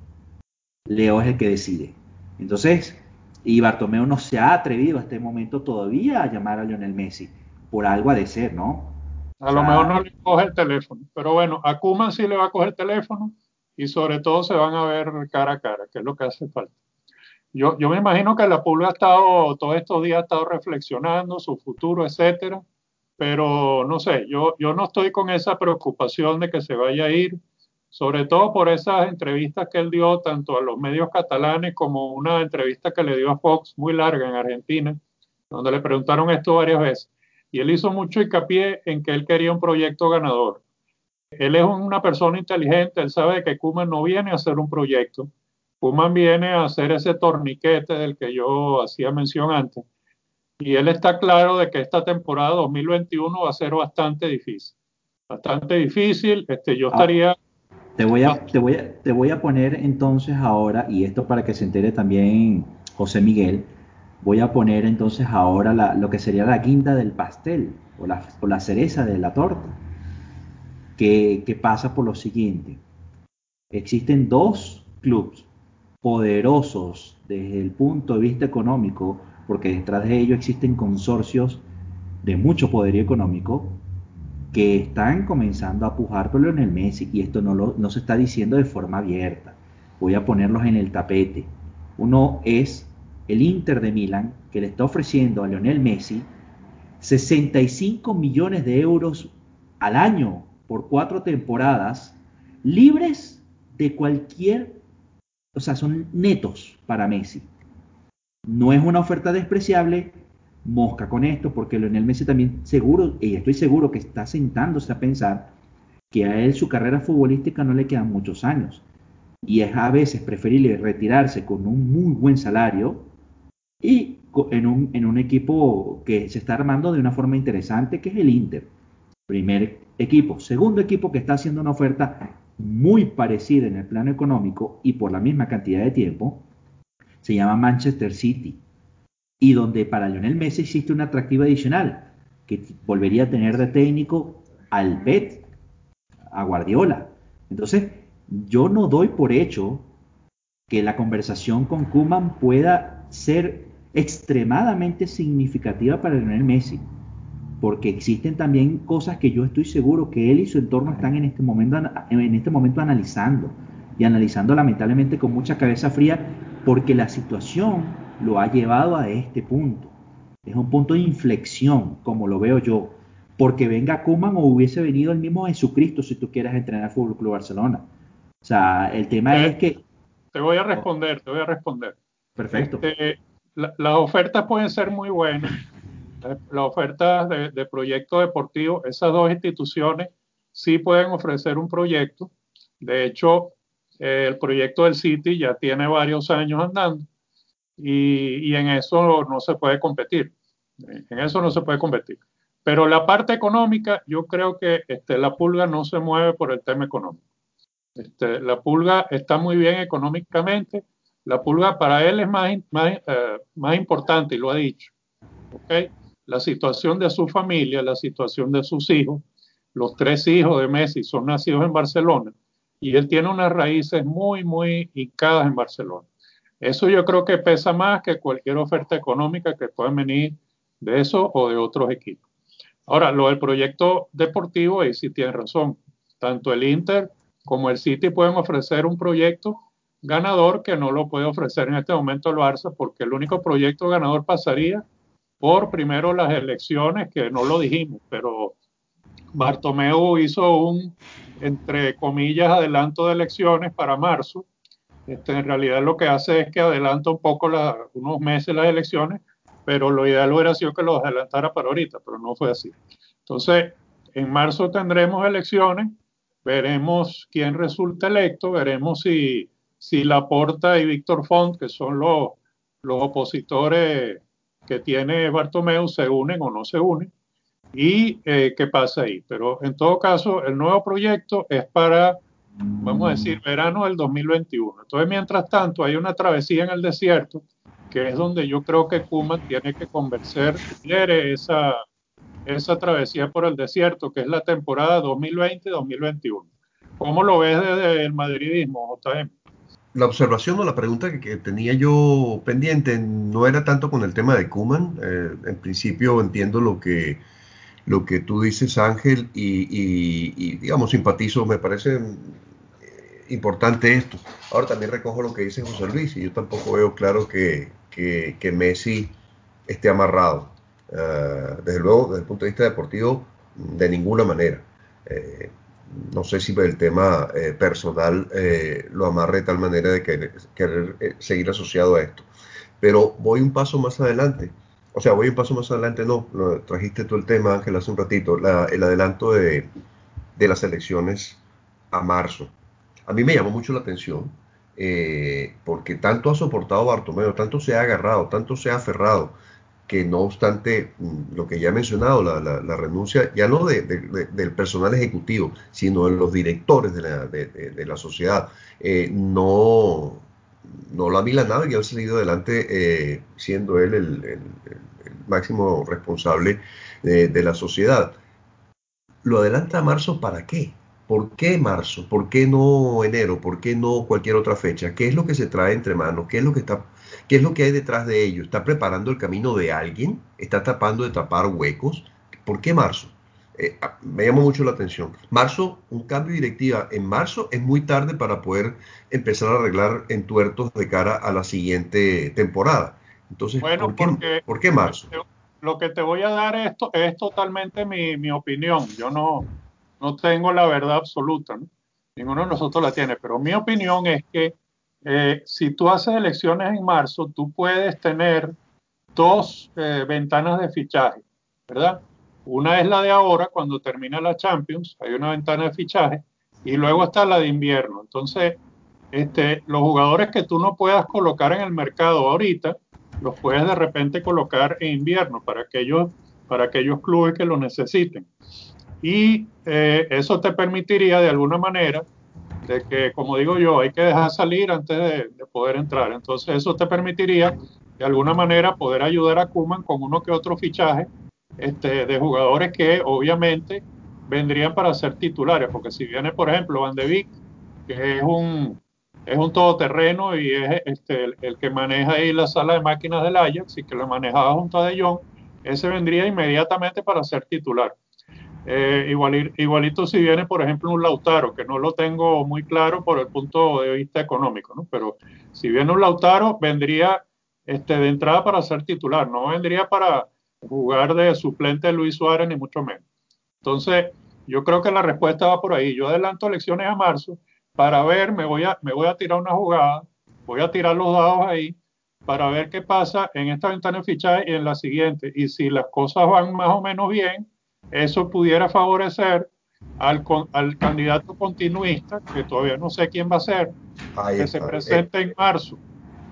Leo es el que decide. Entonces, y Bartomeu no se ha atrevido a este momento todavía a llamar a Lionel Messi. Por algo ha de ser, ¿no? A lo mejor no le coge el teléfono. Pero bueno, a Kuman sí le va a coger el teléfono y sobre todo se van a ver cara a cara, que es lo que hace falta. Yo, me imagino que la Pulga ha estado, todos estos días ha estado reflexionando su futuro, etcétera, pero no sé, yo, yo no estoy con esa preocupación de que se vaya a ir, sobre todo por esas entrevistas que él dio tanto a los medios catalanes como una entrevista que le dio a Fox muy larga en Argentina, donde le preguntaron esto varias veces. Y él hizo mucho hincapié en que él quería un proyecto ganador. Él es una persona inteligente, él sabe que Kuman no viene a hacer un proyecto, Kuman viene a hacer ese torniquete del que yo hacía mención antes. Y él está claro de que esta temporada 2021 va a ser bastante difícil. Bastante difícil. Este, yo ah, estaría... te, voy a, te, voy a, te voy a poner entonces ahora, y esto para que se entere también José Miguel, voy a poner entonces ahora la, lo que sería la guinda del pastel o la, o la cereza de la torta, que, que pasa por lo siguiente. Existen dos clubes poderosos desde el punto de vista económico, porque detrás de ello existen consorcios de mucho poder económico que están comenzando a pujar por Lionel Messi y esto no, lo, no se está diciendo de forma abierta. Voy a ponerlos en el tapete. Uno es el Inter de Milán, que le está ofreciendo a Lionel Messi 65 millones de euros al año por cuatro temporadas, libres de cualquier o sea, son netos para Messi. No es una oferta despreciable, mosca con esto, porque Lionel Messi también seguro, y estoy seguro que está sentándose a pensar que a él su carrera futbolística no le quedan muchos años. Y es a veces preferible retirarse con un muy buen salario y en un, en un equipo que se está armando de una forma interesante, que es el Inter. Primer equipo. Segundo equipo que está haciendo una oferta muy parecida en el plano económico y por la misma cantidad de tiempo, se llama Manchester City. Y donde para Lionel Messi existe un atractivo adicional, que volvería a tener de técnico al Bet, a Guardiola. Entonces, yo no doy por hecho que la conversación con Kuman pueda ser extremadamente significativa para Lionel Messi, porque existen también cosas que yo estoy seguro que él y su entorno están en este momento, en este momento analizando, y analizando lamentablemente con mucha cabeza fría, porque la situación lo ha llevado a este punto. Es un punto de inflexión, como lo veo yo, porque venga Kuman o hubiese venido el mismo Jesucristo si tú quieras entrenar Fútbol Club Barcelona. O sea, el tema es que te voy a responder, te voy a responder. Perfecto. Este, las ofertas pueden ser muy buenas. Las ofertas de, de proyecto deportivo, esas dos instituciones sí pueden ofrecer un proyecto. De hecho, el proyecto del City ya tiene varios años andando y, y, en eso no se puede competir. En eso no se puede competir. Pero la parte económica, yo creo que este, la pulga no se mueve por el tema económico. Este, la pulga está muy bien económicamente. La pulga para él es más, más, eh, más importante y lo ha dicho. ¿okay? La situación de su familia, la situación de sus hijos. Los tres hijos de Messi son nacidos en Barcelona y él tiene unas raíces muy, muy hincadas en Barcelona. Eso yo creo que pesa más que cualquier oferta económica que pueda venir de eso o de otros equipos. Ahora, lo del proyecto deportivo, ahí sí tiene razón. Tanto el Inter como el City pueden ofrecer un proyecto ganador que no lo puede ofrecer en este momento el Barça porque el único proyecto ganador pasaría por primero las elecciones, que no lo dijimos, pero Bartomeu hizo un, entre comillas, adelanto de elecciones para marzo. Este, en realidad lo que hace es que adelanta un poco la, unos meses las elecciones, pero lo ideal hubiera sido que lo adelantara para ahorita, pero no fue así. Entonces, en marzo tendremos elecciones veremos quién resulta electo, veremos si, si Laporta y Víctor Font, que son los, los opositores que tiene Bartomeu, se unen o no se unen y eh, qué pasa ahí. Pero en todo caso, el nuevo proyecto es para, vamos a decir, verano del 2021. Entonces, mientras tanto, hay una travesía en el desierto, que es donde yo creo que Kuman tiene que convencer, quiere esa, esa travesía por el desierto, que es la temporada 2020-2021. ¿Cómo lo ves desde el madridismo, JM? La observación o la pregunta que, que, tenía yo pendiente no era tanto con el tema de Kuman. Eh, en principio entiendo lo que, lo que tú dices, Ángel, y, y, y digamos, simpatizo, me parece eh, importante esto. Ahora también recojo lo que dice José Luis, y yo tampoco veo claro que, que, que Messi esté amarrado. Uh, desde luego, desde el punto de vista deportivo, de ninguna manera. Eh, no sé si el tema eh, personal eh, lo amarre de tal manera de querer, querer eh, seguir asociado a esto. Pero voy un paso más adelante. O sea, voy un paso más adelante, no, trajiste tú el tema, Ángel, hace un ratito, el adelanto de, de, las elecciones a marzo. A mí me llamó mucho la atención, porque tanto ha soportado Bartomeu, tanto se ha agarrado, tanto se ha aferrado, que no obstante mm, lo que ya he mencionado, la, la, renuncia ya no de, del personal ejecutivo, sino de los directores de la, de la sociedad, eh, no, no lo ha milanado y ha salido adelante eh, siendo él el, máximo responsable de la sociedad. ¿Lo adelanta a marzo para qué? ¿Por qué marzo? ¿Por qué no enero? ¿Por qué no cualquier otra fecha? ¿Qué es lo que se trae entre manos? ¿Qué es lo que está ¿Qué es lo que hay detrás de ello? ¿Está preparando el camino de alguien? ¿Está tapando de tapar huecos? ¿Por qué marzo? Eh, me llama mucho la atención. Marzo, un cambio de directiva en marzo es muy tarde para poder empezar a arreglar entuertos de cara a la siguiente temporada. Entonces, bueno, ¿por, qué, porque ¿por qué marzo? Lo que te voy a dar esto es totalmente mi, mi opinión. Yo no, no tengo la verdad absoluta. ¿no? Ninguno de nosotros la tiene, pero mi opinión es que eh, si tú haces elecciones en marzo, tú puedes tener dos eh, ventanas de fichaje, ¿verdad? Una es la de ahora, cuando termina la Champions, hay una ventana de fichaje, y luego está la de invierno. Entonces, este, los jugadores que tú no puedas colocar en el mercado ahorita, los puedes de repente colocar en invierno para aquellos, para aquellos clubes que lo necesiten. Y eh, eso te permitiría de alguna manera que, como digo yo, hay que dejar salir antes de, de, poder entrar. Entonces, eso te permitiría de alguna manera poder ayudar a Kuman con uno que otro fichaje este, de jugadores que obviamente vendrían para ser titulares, porque si viene, por ejemplo, Van de Beek, que es un, es un todoterreno y es este, el, que maneja ahí la sala de máquinas del Ajax y que lo manejaba junto a De Jong, ese vendría inmediatamente para ser titular. Eh, igualito si viene, por ejemplo, un Lautaro, que no lo tengo muy claro por el punto de vista económico, pero si viene un Lautaro, vendría este, de entrada para ser titular, no vendría para jugar de suplente Luis Suárez, ni mucho menos. Entonces, yo creo que la respuesta va por ahí. Yo adelanto elecciones a marzo para ver, me voy a, me voy a tirar una jugada, voy a tirar los dados ahí para ver qué pasa en esta ventana de fichaje y en la siguiente. Y si las cosas van más o menos bien, eso pudiera favorecer al, al candidato continuista, que todavía no sé quién va a ser, que se presente en marzo.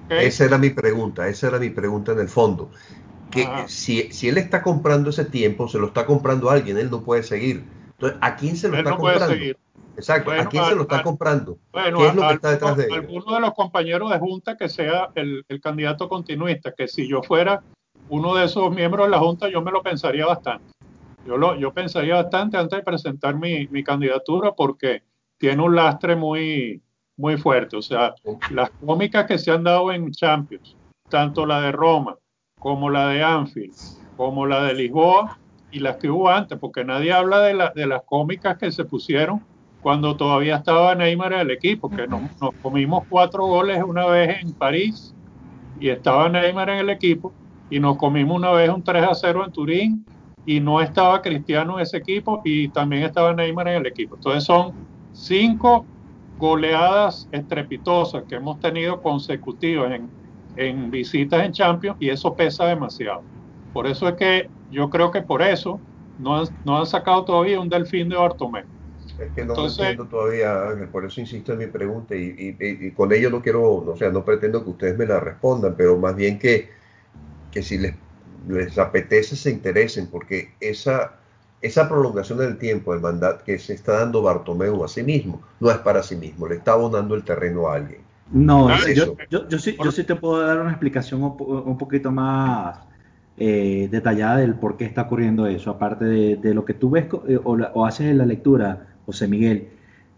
Esa era mi pregunta, esa era mi pregunta en el fondo. Que si, si, él está comprando ese tiempo, se lo está comprando a alguien, él no puede seguir. Entonces, ¿a quién se lo está comprando? Exacto, ¿a quién se lo está comprando? Bueno, ¿Qué es lo que está detrás de él? Alguno de los compañeros de Junta que sea el, el, candidato continuista, que si yo fuera uno de esos miembros de la Junta, yo me lo pensaría bastante. Yo, lo, yo pensaría bastante antes de presentar mi, mi candidatura porque tiene un lastre muy, muy fuerte. O sea, las cómicas que se han dado en Champions, tanto la de Roma como la de Anfield, como la de Lisboa y las que hubo antes, porque nadie habla de, la, de las cómicas que se pusieron cuando todavía estaba Neymar en el equipo, que nos, nos comimos cuatro goles una vez en París y estaba Neymar en el equipo, y nos comimos una vez un 3 a 0 en Turín y no estaba Cristiano en ese equipo y también estaba Neymar en el equipo. Entonces son cinco goleadas estrepitosas que hemos tenido consecutivas en, en visitas en Champions y eso pesa demasiado. Por eso es que yo creo que por eso no han, no han sacado todavía un delfín de Bartomeu. Es que no Entonces, entiendo todavía, Ángel, por eso insisto en mi pregunta y, y, y, con ello no quiero, o sea, no pretendo que ustedes me la respondan, pero más bien que, que si les les apetece se interesen, porque esa, esa prolongación del tiempo, el mandato que se está dando Bartomeu a sí mismo, no es para sí mismo, le está abonando el terreno a alguien. No, yo, yo, yo, sí, yo sí te puedo dar una explicación un, poquito más eh, detallada del por qué está ocurriendo eso, aparte de, lo que tú ves eh, o, o, haces en la lectura, José Miguel,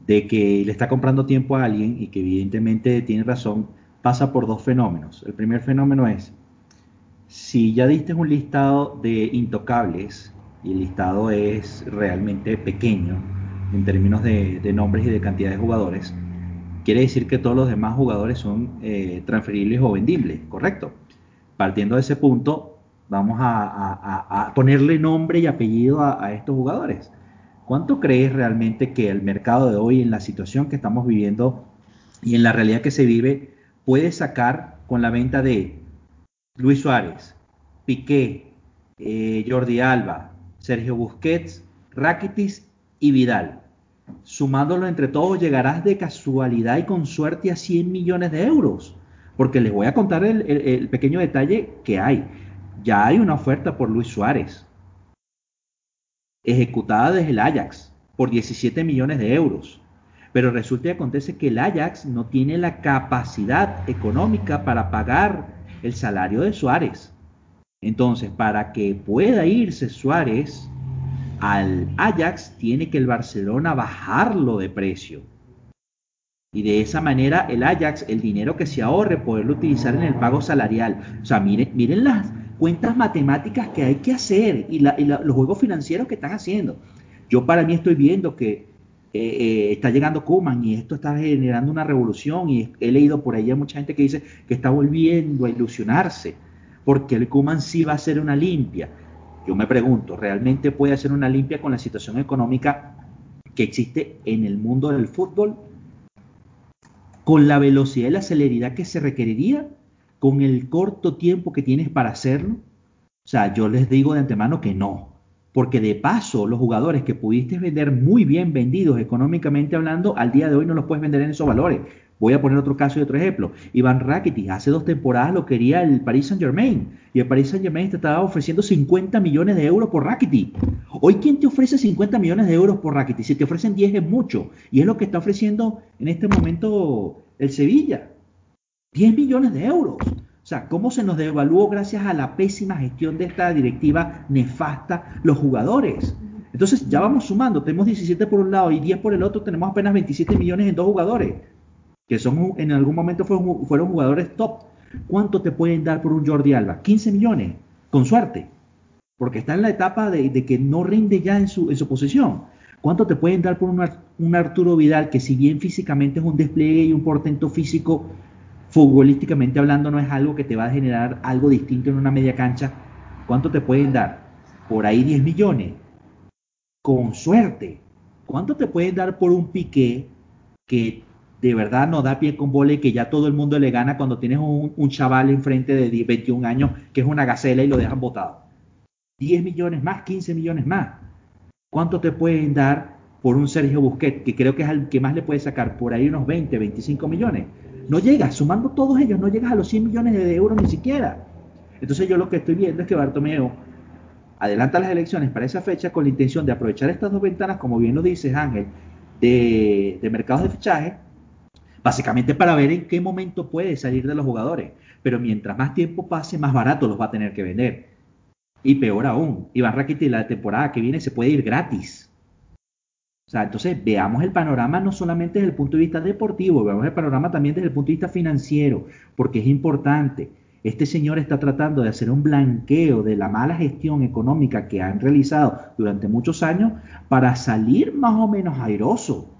de que le está comprando tiempo a alguien y que evidentemente tiene razón, pasa por dos fenómenos. El primer fenómeno es si ya diste un listado de intocables y el listado es realmente pequeño en términos de, nombres y de cantidad de jugadores, quiere decir que todos los demás jugadores son eh, transferibles o vendibles, ¿correcto? Partiendo de ese punto, vamos a, ponerle nombre y apellido a, estos jugadores. ¿Cuánto crees realmente que el mercado de hoy, en la situación que estamos viviendo y en la realidad que se vive, puede sacar con la venta de Luis Suárez, Piqué, eh, Jordi Alba, Sergio Busquets, Rakitic y Vidal. Sumándolo entre todos llegarás de casualidad y con suerte a 100 millones de euros. Porque les voy a contar el, pequeño detalle que hay. Ya hay una oferta por Luis Suárez, ejecutada desde el Ajax por 17 millones de euros. Pero resulta y acontece que el Ajax no tiene la capacidad económica para pagar el salario de Suárez. Entonces, para que pueda irse Suárez al Ajax, tiene que el Barcelona bajarlo de precio. Y de esa manera el Ajax, el dinero que se ahorre, poderlo utilizar en el pago salarial. O sea, miren, miren las cuentas matemáticas que hay que hacer y, los juegos financieros que están haciendo. Yo para mí estoy viendo que eh, eh, está llegando Kuman y esto está generando una revolución y he leído por ahí a mucha gente que dice que está volviendo a ilusionarse porque el Kuman sí va a ser una limpia. Yo me pregunto, ¿realmente puede hacer una limpia con la situación económica que existe en el mundo del fútbol? ¿Con la velocidad y la celeridad que se requeriría? ¿Con el corto tiempo que tienes para hacerlo? O sea, yo les digo de antemano que no porque de paso los jugadores que pudiste vender muy bien vendidos económicamente hablando, al día de hoy no los puedes vender en esos valores. Voy a poner otro caso y otro ejemplo. Iván Rakitic hace dos temporadas lo quería el Paris Saint Germain y el Paris Saint Germain te estaba ofreciendo 50 millones de euros por Rakitic. Hoy, ¿quién te ofrece 50 millones de euros por Rakitic? Si te ofrecen 10 es mucho y es lo que está ofreciendo en este momento el Sevilla. 10 millones de euros. O sea, cómo se nos devaluó gracias a la pésima gestión de esta directiva nefasta los jugadores. Entonces ya vamos sumando, tenemos 17 por un lado y 10 por el otro, tenemos apenas 27 millones en dos jugadores, que son en algún momento fueron, jugadores top. ¿Cuánto te pueden dar por un Jordi Alba? 15 millones, con suerte, porque está en la etapa de, que no rinde ya en su, en su posición. ¿Cuánto te pueden dar por un, Arturo Vidal que si bien físicamente es un despliegue y un portento físico, futbolísticamente hablando no es algo que te va a generar algo distinto en una media cancha? ¿Cuánto te pueden dar? Por ahí 10 millones. Con suerte. ¿Cuánto te pueden dar por un piqué que de verdad no da pie con bola y que ya todo el mundo le gana cuando tienes un, chaval enfrente de 21 años que es una gacela y lo dejan botado? 10 millones más, 15 millones más. ¿Cuánto te pueden dar por un Sergio Busquets, que creo que es el que más le puede sacar por ahí unos 20, 25 millones? No llegas, sumando todos ellos, no llegas a los 100 millones de euros ni siquiera. Entonces yo lo que estoy viendo es que Bartomeu adelanta las elecciones para esa fecha con la intención de aprovechar estas dos ventanas, como bien lo dices Ángel, de, de mercados de fichaje, básicamente para ver en qué momento puede salir de los jugadores. Pero mientras más tiempo pase, más barato los va a tener que vender. Y peor aún, Iván Rakitic la temporada que viene se puede ir gratis. O sea, entonces veamos el panorama no solamente desde el punto de vista deportivo, veamos el panorama también desde el punto de vista financiero, porque es importante. Este señor está tratando de hacer un blanqueo de la mala gestión económica que han realizado durante muchos años para salir más o menos airoso.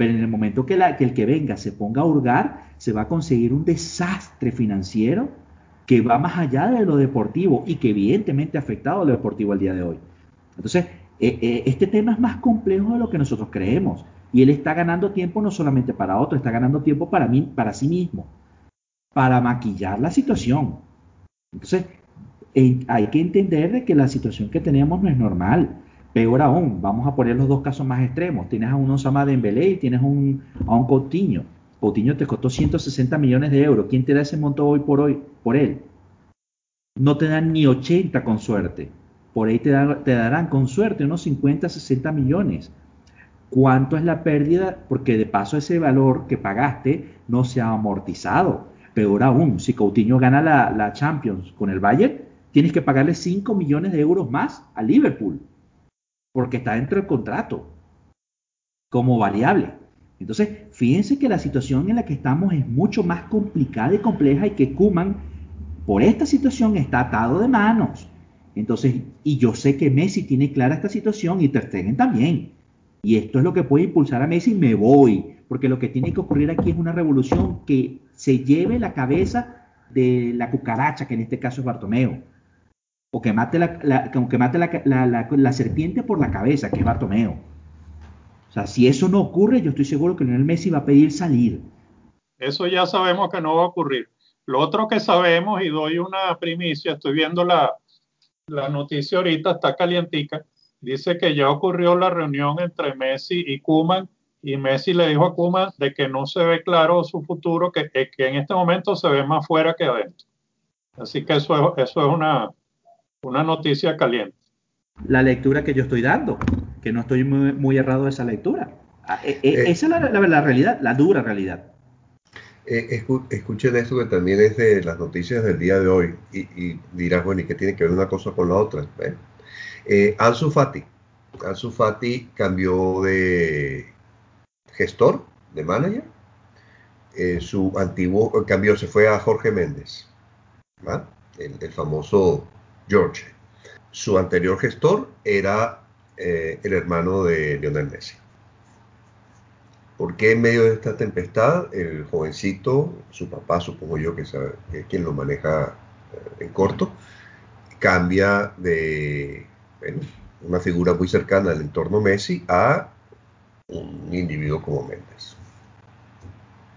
Pero en el momento que, que el que venga se ponga a hurgar, se va a conseguir un desastre financiero que va más allá de lo deportivo y que evidentemente ha afectado a lo deportivo al día de hoy. Entonces, eh, eh, este tema es más complejo de lo que nosotros creemos. Y él está ganando tiempo no solamente para otro, está ganando tiempo para, mí, para sí mismo, para maquillar la situación. Entonces, hay que entender de que la situación que tenemos no es normal. Peor aún, vamos a poner los dos casos más extremos. Tienes a un Osama Dembélé y tienes a un Coutinho. Coutinho te costó 160 millones de euros. ¿Quién te da ese monto hoy por hoy por él? No te dan ni 80 con suerte. Por ahí te, te darán con suerte unos 50, 60 millones. ¿Cuánto es la pérdida? Porque de paso ese valor que pagaste no se ha amortizado. Peor aún, si Coutinho gana la, la Champions con el Bayern, tienes que pagarle 5 millones de euros más a Liverpool. Porque está dentro del contrato como variable. Entonces, fíjense que la situación en la que estamos es mucho más complicada y compleja y que Kuman, por esta situación, está atado de manos. Entonces, y yo sé que Messi tiene clara esta situación y Ter Stegen también. Y esto es lo que puede impulsar a Messi, me voy, porque lo que tiene que ocurrir aquí es una revolución que se lleve la cabeza de la cucaracha, que en este caso es Bartomeo, o que mate la, que mate la serpiente por la cabeza, que es Bartomeo. O sea, si eso no ocurre, yo estoy seguro que Lionel Messi va a pedir salir. Eso ya sabemos que no va a ocurrir. Lo otro que sabemos, y doy una primicia, estoy viendo la, la noticia ahorita, está calientica, dice que ya ocurrió la reunión entre Messi y Kuman, y Messi le dijo a Kuman de que no se ve claro su futuro, que, que en este momento se ve más fuera que adentro. Así que eso es, eso es una, una noticia caliente. La lectura que yo estoy dando que no estoy muy, errado de esa lectura. Ah, eh, eh, esa es la, realidad, la dura realidad. Eh, escuchen esto que también es de las noticias del día de hoy y, y dirás, bueno, ¿y qué tiene que ver una cosa con la otra? Eh, Ansu Fati. Ansu Fati cambió de gestor, de manager. su antiguo cambio se fue a Jorge Méndez, el, el famoso George. Su anterior gestor era eh, el hermano de Lionel Messi. ¿Por qué en medio de esta tempestad el jovencito, su papá supongo yo que, sabe, que es quien lo maneja eh, en corto, cambia de una figura muy cercana al entorno Messi a un individuo como Méndez?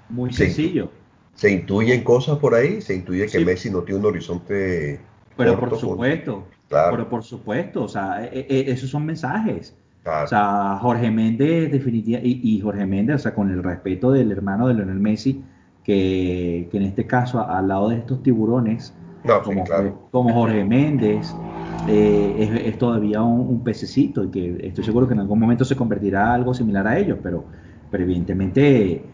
Muy sencillo. Se intuyen cosas por ahí, se intuye que Messi no tiene un horizonte. Pero por supuesto, pero por supuesto, o sea, e, e, esos son mensajes. O sea, Jorge Méndez, definitivamente, y, Jorge Méndez, o sea, con el respeto del hermano de Lionel Messi, que, en este caso, al lado de estos tiburones, como, Jorge Méndez, eh, es, todavía un, pececito y que estoy seguro que en algún momento se convertirá en algo similar a ellos, pero, pero evidentemente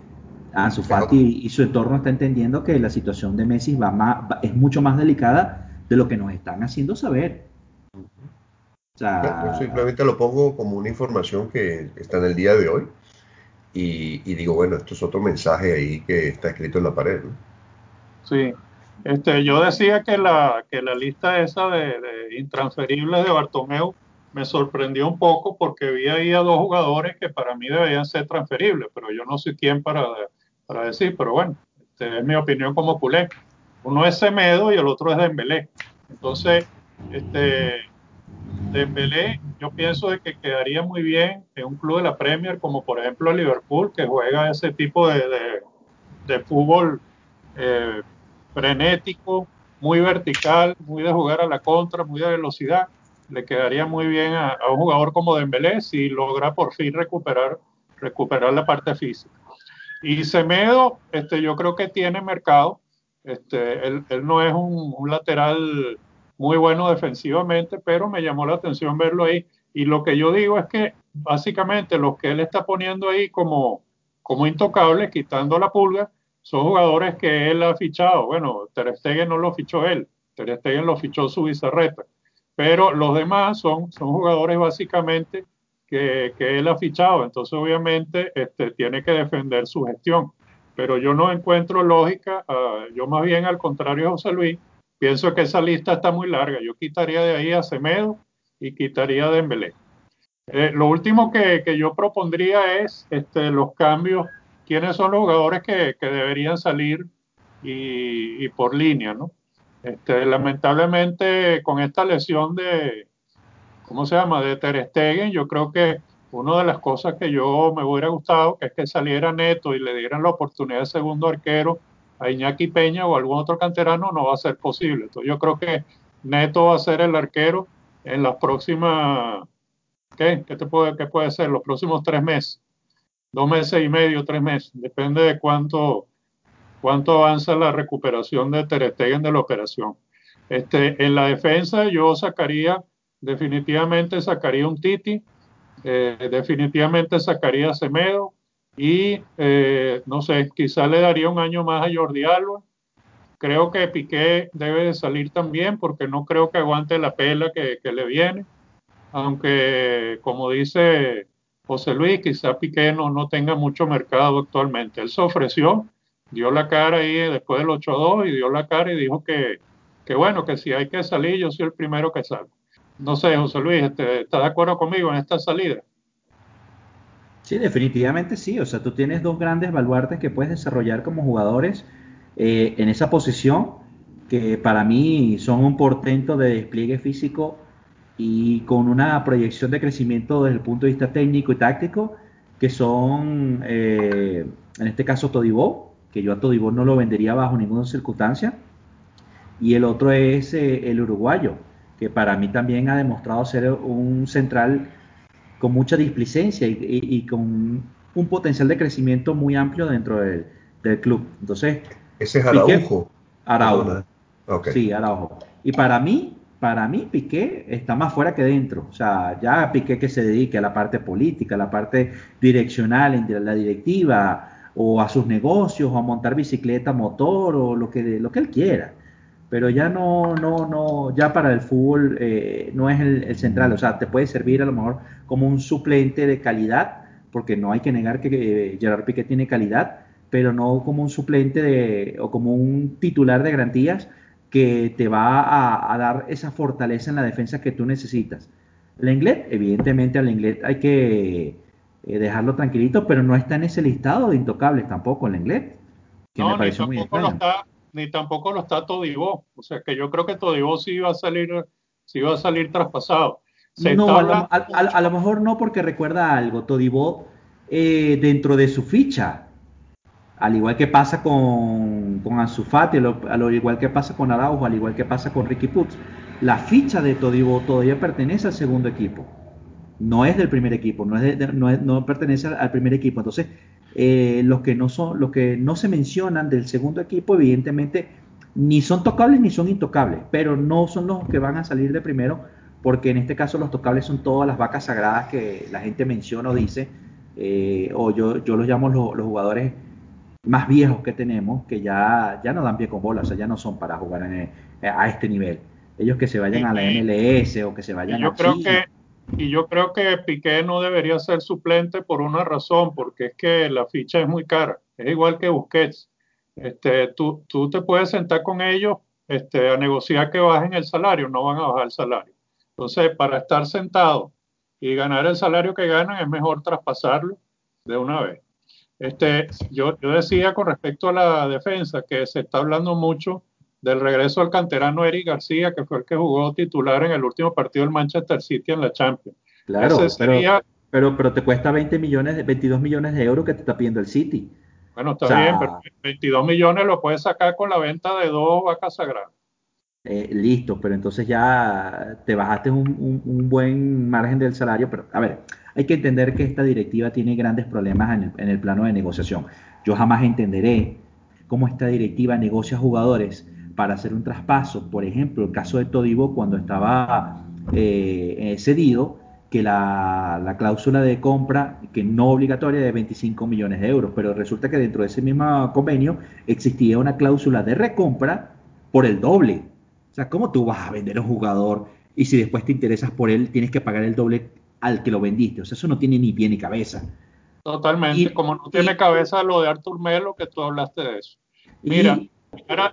Ansu Fati y su entorno está entendiendo que la situación de Messi va más, es mucho más delicada de lo que nos están haciendo saber. yo simplemente lo pongo como una información que está en el día de hoy y, digo, bueno, esto es otro mensaje ahí que está escrito en la pared. Sí, este, yo decía que la, que la lista esa de, de intransferibles de Bartomeu me sorprendió un poco porque vi ahí a dos jugadores que para mí deberían ser transferibles, pero yo no soy quien para, para decir, pero bueno, este, es mi opinión como culé. Uno es Semedo y el otro es Dembélé. Entonces, este, Dembélé, yo pienso de que quedaría muy bien en un club de la Premier, como por ejemplo Liverpool, que juega ese tipo de, de, fútbol eh, frenético, muy vertical, muy de jugar a la contra, muy de velocidad le quedaría muy bien a, un jugador como Dembélé si logra por fin recuperar, recuperar la parte física. Y Semedo, este, yo creo que tiene mercado. Este, él, no es un, lateral muy bueno defensivamente, pero me llamó la atención verlo ahí. Y lo que yo digo es que básicamente los que él está poniendo ahí como, como intocables, quitando la pulga, son jugadores que él ha fichado. Bueno, Ter Stegen no lo fichó él, Ter Stegen lo fichó su bizarreta pero los demás son, jugadores básicamente que, que él ha fichado, entonces obviamente este, tiene que defender su gestión. Pero yo no encuentro lógica, uh, yo más bien al contrario José Luis, pienso que esa lista está muy larga. Yo quitaría de ahí a Semedo y quitaría a Dembélé. Eh, lo último que, que, yo propondría es este, los cambios, quiénes son los jugadores que, que deberían salir y, y, por línea, ¿no? Este, lamentablemente, con esta lesión de, ¿cómo se llama?, de Ter Stegen, yo creo que una de las cosas que yo me hubiera gustado es que saliera Neto y le dieran la oportunidad de segundo arquero a Iñaki Peña o algún otro canterano, no va a ser posible. Entonces, yo creo que Neto va a ser el arquero en las próximas, ¿qué? ¿Qué, te puede, qué puede ser? Los próximos tres meses, dos meses y medio, tres meses, depende de cuánto cuánto avanza la recuperación de Ter de la operación. Este, en la defensa yo sacaría, definitivamente sacaría un Titi, eh, definitivamente sacaría a Semedo y eh, no sé, quizá le daría un año más a Jordi Alba. Creo que Piqué debe de salir también porque no creo que aguante la pela que, que le viene. Aunque, como dice José Luis, quizá Piqué no, no tenga mucho mercado actualmente. Él se ofreció, dio la cara ahí después del 8-2 y dio la cara y dijo que, que, bueno, que si hay que salir, yo soy el primero que salgo. No sé, José Luis, este, ¿estás de acuerdo conmigo en esta salida? Sí, definitivamente sí. O sea, tú tienes dos grandes baluartes que puedes desarrollar como jugadores eh, en esa posición, que para mí son un portento de despliegue físico y con una proyección de crecimiento desde el punto de vista técnico y táctico, que son, eh, en este caso, Todibó, que yo a Todibón no lo vendería bajo ninguna circunstancia. Y el otro es eh, el uruguayo, que para mí también ha demostrado ser un central con mucha displicencia y, con un potencial de crecimiento muy amplio dentro del, club. Entonces, ese es Araujo. Araujo. Sí, Araujo. Y para mí, para mí Piqué está más fuera que dentro. O sea, ya Piqué que se dedique a la parte política, a la parte direccional, entre la directiva, o a sus negocios, o a montar bicicleta, motor, o lo que, lo que él quiera. Pero ya no, no, no, ya para el fútbol eh, no es el, central, o sea, te puede servir a lo mejor como un suplente de calidad, porque no hay que negar que eh, Gerard Piqué tiene calidad, pero no como un suplente de, o como un titular de garantías que te va a, a dar esa fortaleza en la defensa que tú necesitas. Lenglet, evidentemente al Lenglet hay que eh, dejarlo tranquilito, pero no está en ese listado de intocables tampoco el inglés. Que no, ni tampoco, lo está, ni tampoco lo está Todibó. O sea que yo creo que Todibó sí va a salir, sí va a salir traspasado. no, a lo, mejor no porque recuerda algo. Todibó eh, dentro de su ficha, al igual que pasa con, con Ansu al igual que pasa con Araujo, al igual que pasa con Ricky Putz, la ficha de Todibó todavía pertenece al segundo equipo no es del primer equipo, no, es no, pertenece al, primer equipo. Entonces, eh, los, que no son, los que no se mencionan del segundo equipo, evidentemente, ni son tocables ni son intocables, pero no son los que van a salir de primero, porque en este caso los tocables son todas las vacas sagradas que la gente menciona o dice, eh, o yo, yo los llamo los, jugadores más viejos que tenemos que ya, ya no dan pie con bola, o sea, ya no son para jugar en, a este nivel. Ellos que se vayan a la MLS o que se vayan yo a creo que Y yo creo que Piqué no debería ser suplente por una razón, porque es que la ficha es muy cara. Es igual que Busquets. Este, tú, tú te puedes sentar con ellos este, a negociar que bajen el salario, no van a bajar el salario. Entonces, para estar sentado y ganar el salario que ganan, es mejor traspasarlo de una vez. Este, yo, yo decía con respecto a la defensa que se está hablando mucho del regreso al canterano Eric García, que fue el que jugó titular en el último partido del Manchester City en la Champions. Claro, pero, pero, pero, te cuesta 20 millones, 22 millones de euros que te está pidiendo el City. Bueno, está bien, pero 22 millones lo puedes sacar con la venta de dos vacas sagradas. Eh, listo, pero entonces ya te bajaste un, un, buen margen del salario. Pero, a ver, hay que entender que esta directiva tiene grandes problemas en el, en el plano de negociación. Yo jamás entenderé cómo esta directiva negocia jugadores para hacer un traspaso. Por ejemplo, el caso de Todibo cuando estaba eh, cedido, que la, cláusula de compra, que no obligatoria, de 25 millones de euros, pero resulta que dentro de ese mismo convenio existía una cláusula de recompra por el doble. O sea, ¿cómo tú vas a vender a un jugador y si después te interesas por él, tienes que pagar el doble al que lo vendiste? O sea, eso no tiene ni pie ni cabeza. Totalmente, como no tiene cabeza lo de Artur Melo, que tú hablaste de eso. Mira,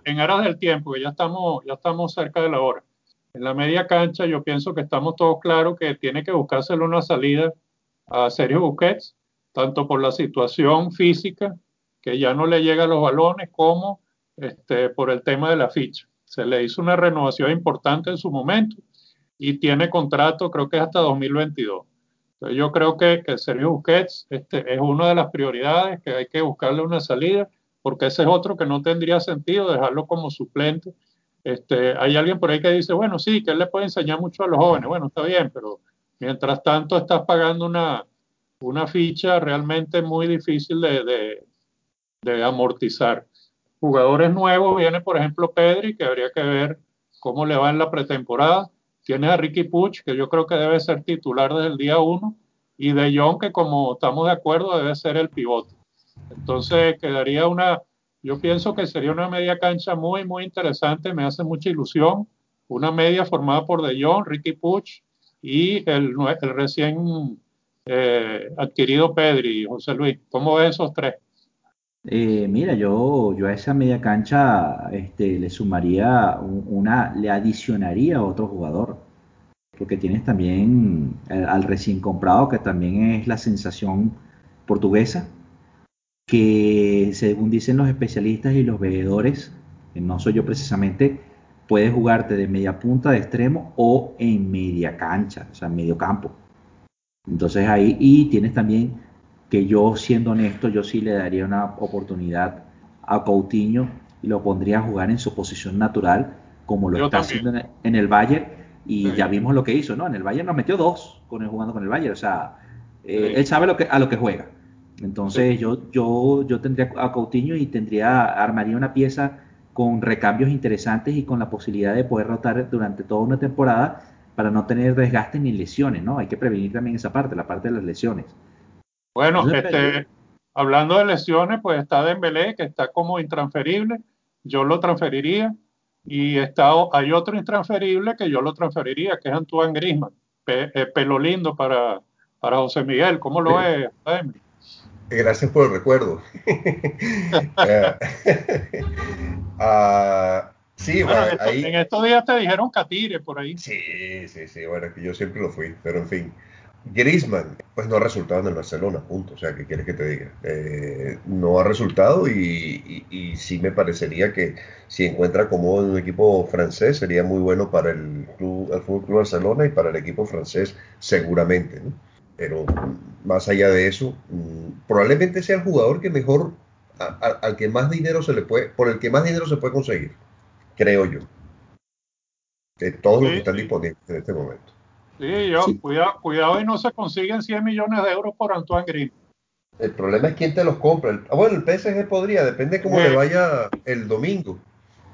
en aras del tiempo, que ya estamos, ya estamos cerca de la hora. En la media cancha yo pienso que estamos todos claros que tiene que buscárselo una salida a Sergio Busquets, tanto por la situación física, que ya no le llega los balones, como este, por el tema de la ficha. Se le hizo una renovación importante en su momento y tiene contrato creo que es hasta 2022. Entonces yo creo que, que Sergio Busquets este, es una de las prioridades, que hay que buscarle una salida porque ese es otro que no tendría sentido dejarlo como suplente. Este, hay alguien por ahí que dice, bueno, sí, que él le puede enseñar mucho a los jóvenes. Bueno, está bien, pero mientras tanto estás pagando una, una ficha realmente muy difícil de, amortizar. Jugadores nuevos, viene por ejemplo Pedri, que habría que ver cómo le va en la pretemporada. Tienes a Ricky Puch, que yo creo que debe ser titular desde el día uno, y De Jong, que como estamos de acuerdo, debe ser el pivote. Entonces quedaría una, yo pienso que sería una media cancha muy, muy interesante, me hace mucha ilusión. Una media formada por De Jong, Ricky Puch y el, recién eh, adquirido Pedri, José Luis. ¿Cómo ves esos tres? Eh, mira, yo, yo a esa media cancha este, le sumaría una, le adicionaría a otro jugador, porque tienes también al recién comprado, que también es la sensación portuguesa, que según dicen los especialistas y los veedores, que no soy yo precisamente, puede jugarte de media punta de extremo o en media cancha, o sea, en medio campo. Entonces ahí, y tienes también que yo, siendo honesto, yo sí le daría una oportunidad a Coutinho y lo pondría a jugar en su posición natural, como lo está haciendo en el, Bayern, y ya vimos lo que hizo, ¿no? En el Bayern nos metió dos con él jugando con el Bayern, o sea, eh, él sabe lo que, a lo que juega. Entonces yo, yo, yo tendría a Coutinho y tendría, armaría una pieza con recambios interesantes y con la posibilidad de poder rotar durante toda una temporada para no tener desgastes ni lesiones, ¿no? Hay que prevenir también esa parte, la parte de las lesiones. Bueno, este, hablando de lesiones, pues está Dembélé, que está como intransferible, yo lo transferiría, y está, hay otro intransferible que yo lo transferiría, que es Antoine Griezmann, eh, pelo lindo para, para José Miguel, ¿cómo lo es, Gracias por el recuerdo. Eh, ah, sí, bueno, en, estos días te dijeron Catire por ahí. Sí, sí, sí, bueno, que yo siempre lo fui, pero en fin. Griezmann, pues no ha resultado en el Barcelona, punto. O sea, ¿qué quieres que te diga? Eh, no ha resultado y, sí me parecería que si encuentra cómodo en un equipo francés sería muy bueno para el club, el Fútbol Club Barcelona y para el equipo francés seguramente. ¿no? Pero más allá de eso, mm, probablemente sea el jugador que mejor, al que más dinero se le puede, por el que más dinero se puede conseguir, creo yo. De todos los que están disponibles en este momento. Sí, yo, Cuidado, cuidado y no se consiguen 100 millones de euros por Antoine Green. El problema es quién te los compra. Ah, bueno, el PSG podría, depende cómo le vaya el domingo.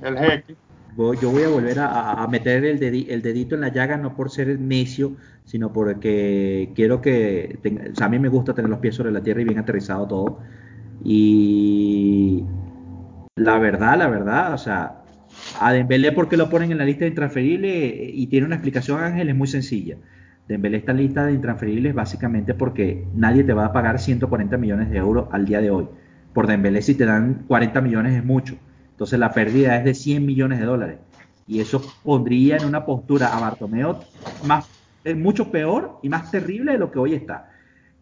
El jeque yo voy a volver a, meter el, dedito en la llaga, no por ser necio, sino porque quiero que, sea, a mí me gusta tener los pies sobre la tierra y bien aterrizado todo. Y la verdad, la verdad, o sea, a Dembélé porque lo ponen en la lista de intransferibles y tiene una explicación Ángel, es muy sencilla. Dembélé está en la lista de intransferibles básicamente porque nadie te va a pagar 140 millones de euros al día de hoy. Por Dembélé si te dan 40 millones es mucho. Entonces la pérdida es de 100 millones de dólares. Y eso pondría en una postura a Bartomeo más, mucho peor y más terrible de lo que hoy está.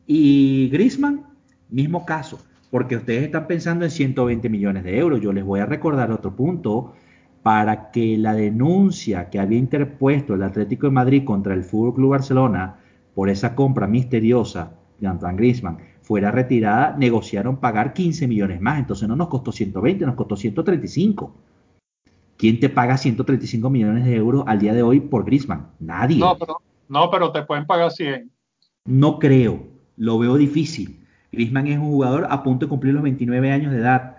Y Grisman, mismo caso, porque ustedes están pensando en 120 millones de euros. Yo les voy a recordar otro punto. Para que la denuncia que había interpuesto el Atlético de Madrid contra el Fútbol Club Barcelona por esa compra misteriosa de Antoine Grisman fuera retirada, negociaron pagar 15 millones más. Entonces no nos costó 120, nos costó 135. ¿Quién te paga 135 millones de euros al día de hoy por Grisman? Nadie. No, pero, no, pero te pueden pagar 100. No creo, lo veo difícil. Grisman es un jugador a punto de cumplir los 29 años de edad.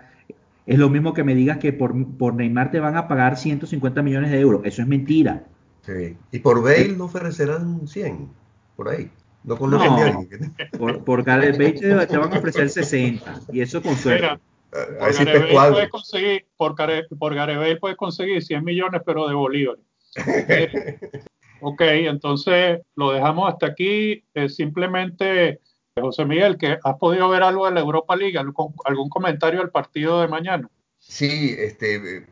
Es lo mismo que me digas que por, por Neymar te van a pagar 150 millones de euros. Eso es mentira. Sí. Y por Bale no ofrecerán 100, por ahí. No conocen No, de alguien. Por, por Gareth Bale te, te van a ofrecer 60 y eso con suerte. A por ver si te Gareth Bale cuadra. puedes conseguir, por, Care- por Gareth Bale puedes conseguir 100 millones, pero de bolívares. Eh, ok, entonces lo dejamos hasta aquí. Eh, simplemente, José Miguel, que has podido ver algo de la Europa League, algún, algún comentario al partido de mañana. Sí, este, eh,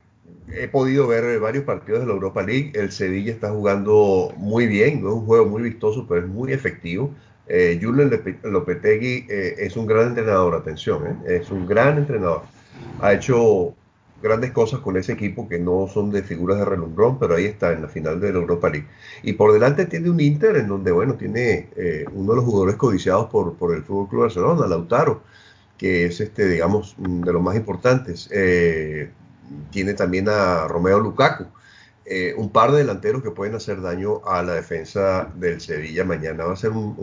he podido ver varios partidos de la Europa League. El Sevilla está jugando muy bien, no es un juego muy vistoso, pero es muy efectivo. Eh, Julen Lopetegui eh, es un gran entrenador, atención, eh, es un gran entrenador. Ha hecho grandes cosas con ese equipo que no son de figuras de relumbrón, pero ahí está en la final de la Europa League. Y por delante tiene un Inter en donde, bueno, tiene eh, uno de los jugadores codiciados por, por el Fútbol Club Barcelona, Lautaro, que es este, digamos, de los más importantes. Eh, tiene también a Romeo Lukaku, eh, un par de delanteros que pueden hacer daño a la defensa del Sevilla mañana. Va a ser un,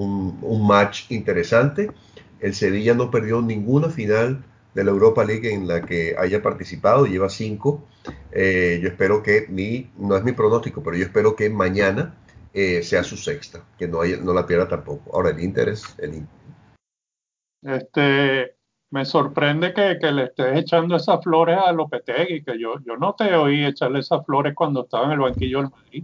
un- match interesante. El Sevilla no perdió ninguna final de la Europa League en la que haya participado, lleva cinco. Eh, yo espero que mi, no es mi pronóstico, pero yo espero que mañana eh, sea su sexta, que no, haya- no la pierda tampoco. Ahora el Inter es el Inter. Este, me sorprende que, le estés echando esas flores a Lopetegui, que yo, yo no te oí echarle esas flores cuando estaba en el banquillo del Madrid.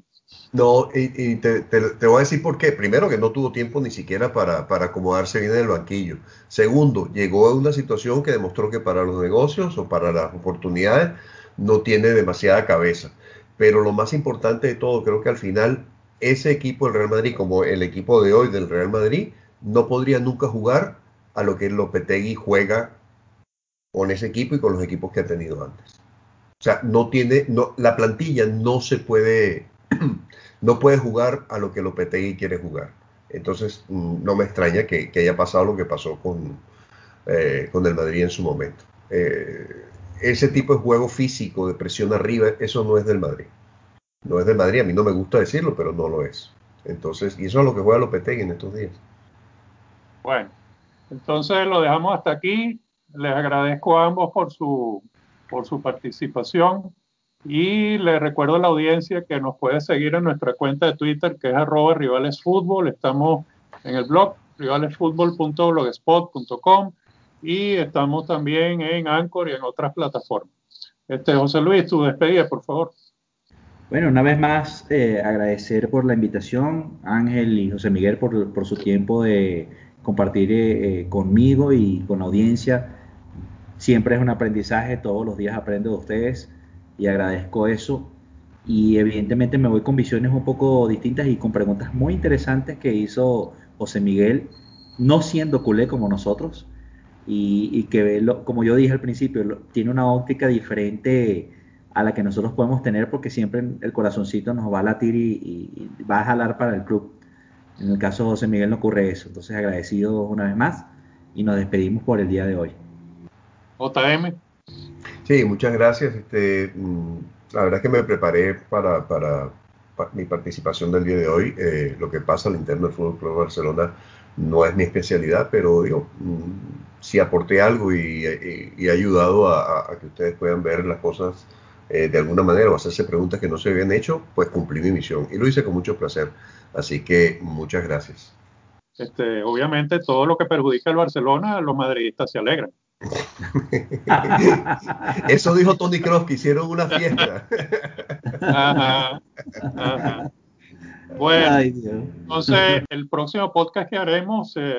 No, y, te voy a decir por qué. Primero, que no tuvo tiempo ni siquiera para, para acomodarse bien en el banquillo. Segundo, llegó a una situación que demostró que para los negocios o para las oportunidades no tiene demasiada cabeza. Pero lo más importante de todo, creo que al final ese equipo del Real Madrid, como el equipo de hoy del Real Madrid, no podría nunca jugar a lo que Lopetegui juega con ese equipo y con los equipos que ha tenido antes. O sea, no tiene, no, la plantilla no se puede, no puede jugar a lo que Lopetegui quiere jugar. Entonces, mm, no me extraña que, haya pasado lo que pasó con, eh, con el Madrid en su momento. Eh, ese tipo de juego físico, de presión arriba, eso no es del Madrid. No es del Madrid, a mí no me gusta decirlo, pero no lo es. Entonces, y eso es lo que juega Lopetegui en estos días. Bueno, entonces lo dejamos hasta aquí. Les agradezco a ambos por su, por su participación y les recuerdo a la audiencia que nos puede seguir en nuestra cuenta de Twitter que es arroba rivalesfútbol. Estamos en el blog rivalesfutbol.blogspot.com y estamos también en Anchor y en otras plataformas. Este, José Luis, tu despedida, por favor. Bueno, una vez más eh, agradecer por la invitación, Ángel y José Miguel, por, por su tiempo de compartir eh, eh, conmigo y con la audiencia. Siempre es un aprendizaje, todos los días aprendo de ustedes y agradezco eso. Y evidentemente me voy con visiones un poco distintas y con preguntas muy interesantes que hizo José Miguel, no siendo culé como nosotros, y, que, como yo dije al principio, tiene una óptica diferente a la que nosotros podemos tener porque siempre el corazoncito nos va a latir y, y, y, va a jalar para el club. En el caso de José Miguel no ocurre eso. Entonces agradecido una vez más y nos despedimos por el día de hoy. JM. Sí, muchas gracias. Este, la verdad es que me preparé para, para, para mi participación del día de hoy. Eh, lo que pasa al interno del Fútbol Club Barcelona no es mi especialidad, pero digo, si aporté algo y, y, y he ayudado a, a, que ustedes puedan ver las cosas eh, de alguna manera o hacerse preguntas que no se habían hecho, pues cumplí mi misión y lo hice con mucho placer. Así que muchas gracias. Este, obviamente todo lo que perjudica al Barcelona, los madridistas se alegran. Eso dijo Tony Cross, que hicieron una fiesta. Bueno, entonces el próximo podcast que haremos eh,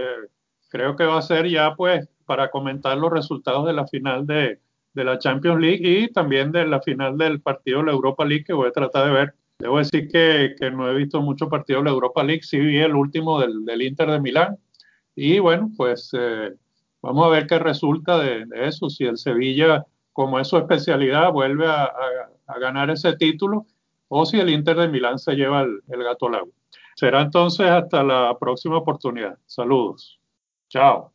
creo que va a ser ya pues para comentar los resultados de la final de, de la Champions League y también de la final del partido de la Europa League que voy a tratar de ver. Debo decir que, no he visto muchos partidos de la Europa League, sí vi el último del, Inter de Milán y bueno, pues eh, vamos a ver qué resulta de, eso, si el Sevilla, como es su especialidad, vuelve a, a, ganar ese título o si el Inter de Milán se lleva el, el gato al agua. Será entonces hasta la próxima oportunidad. Saludos. Chao.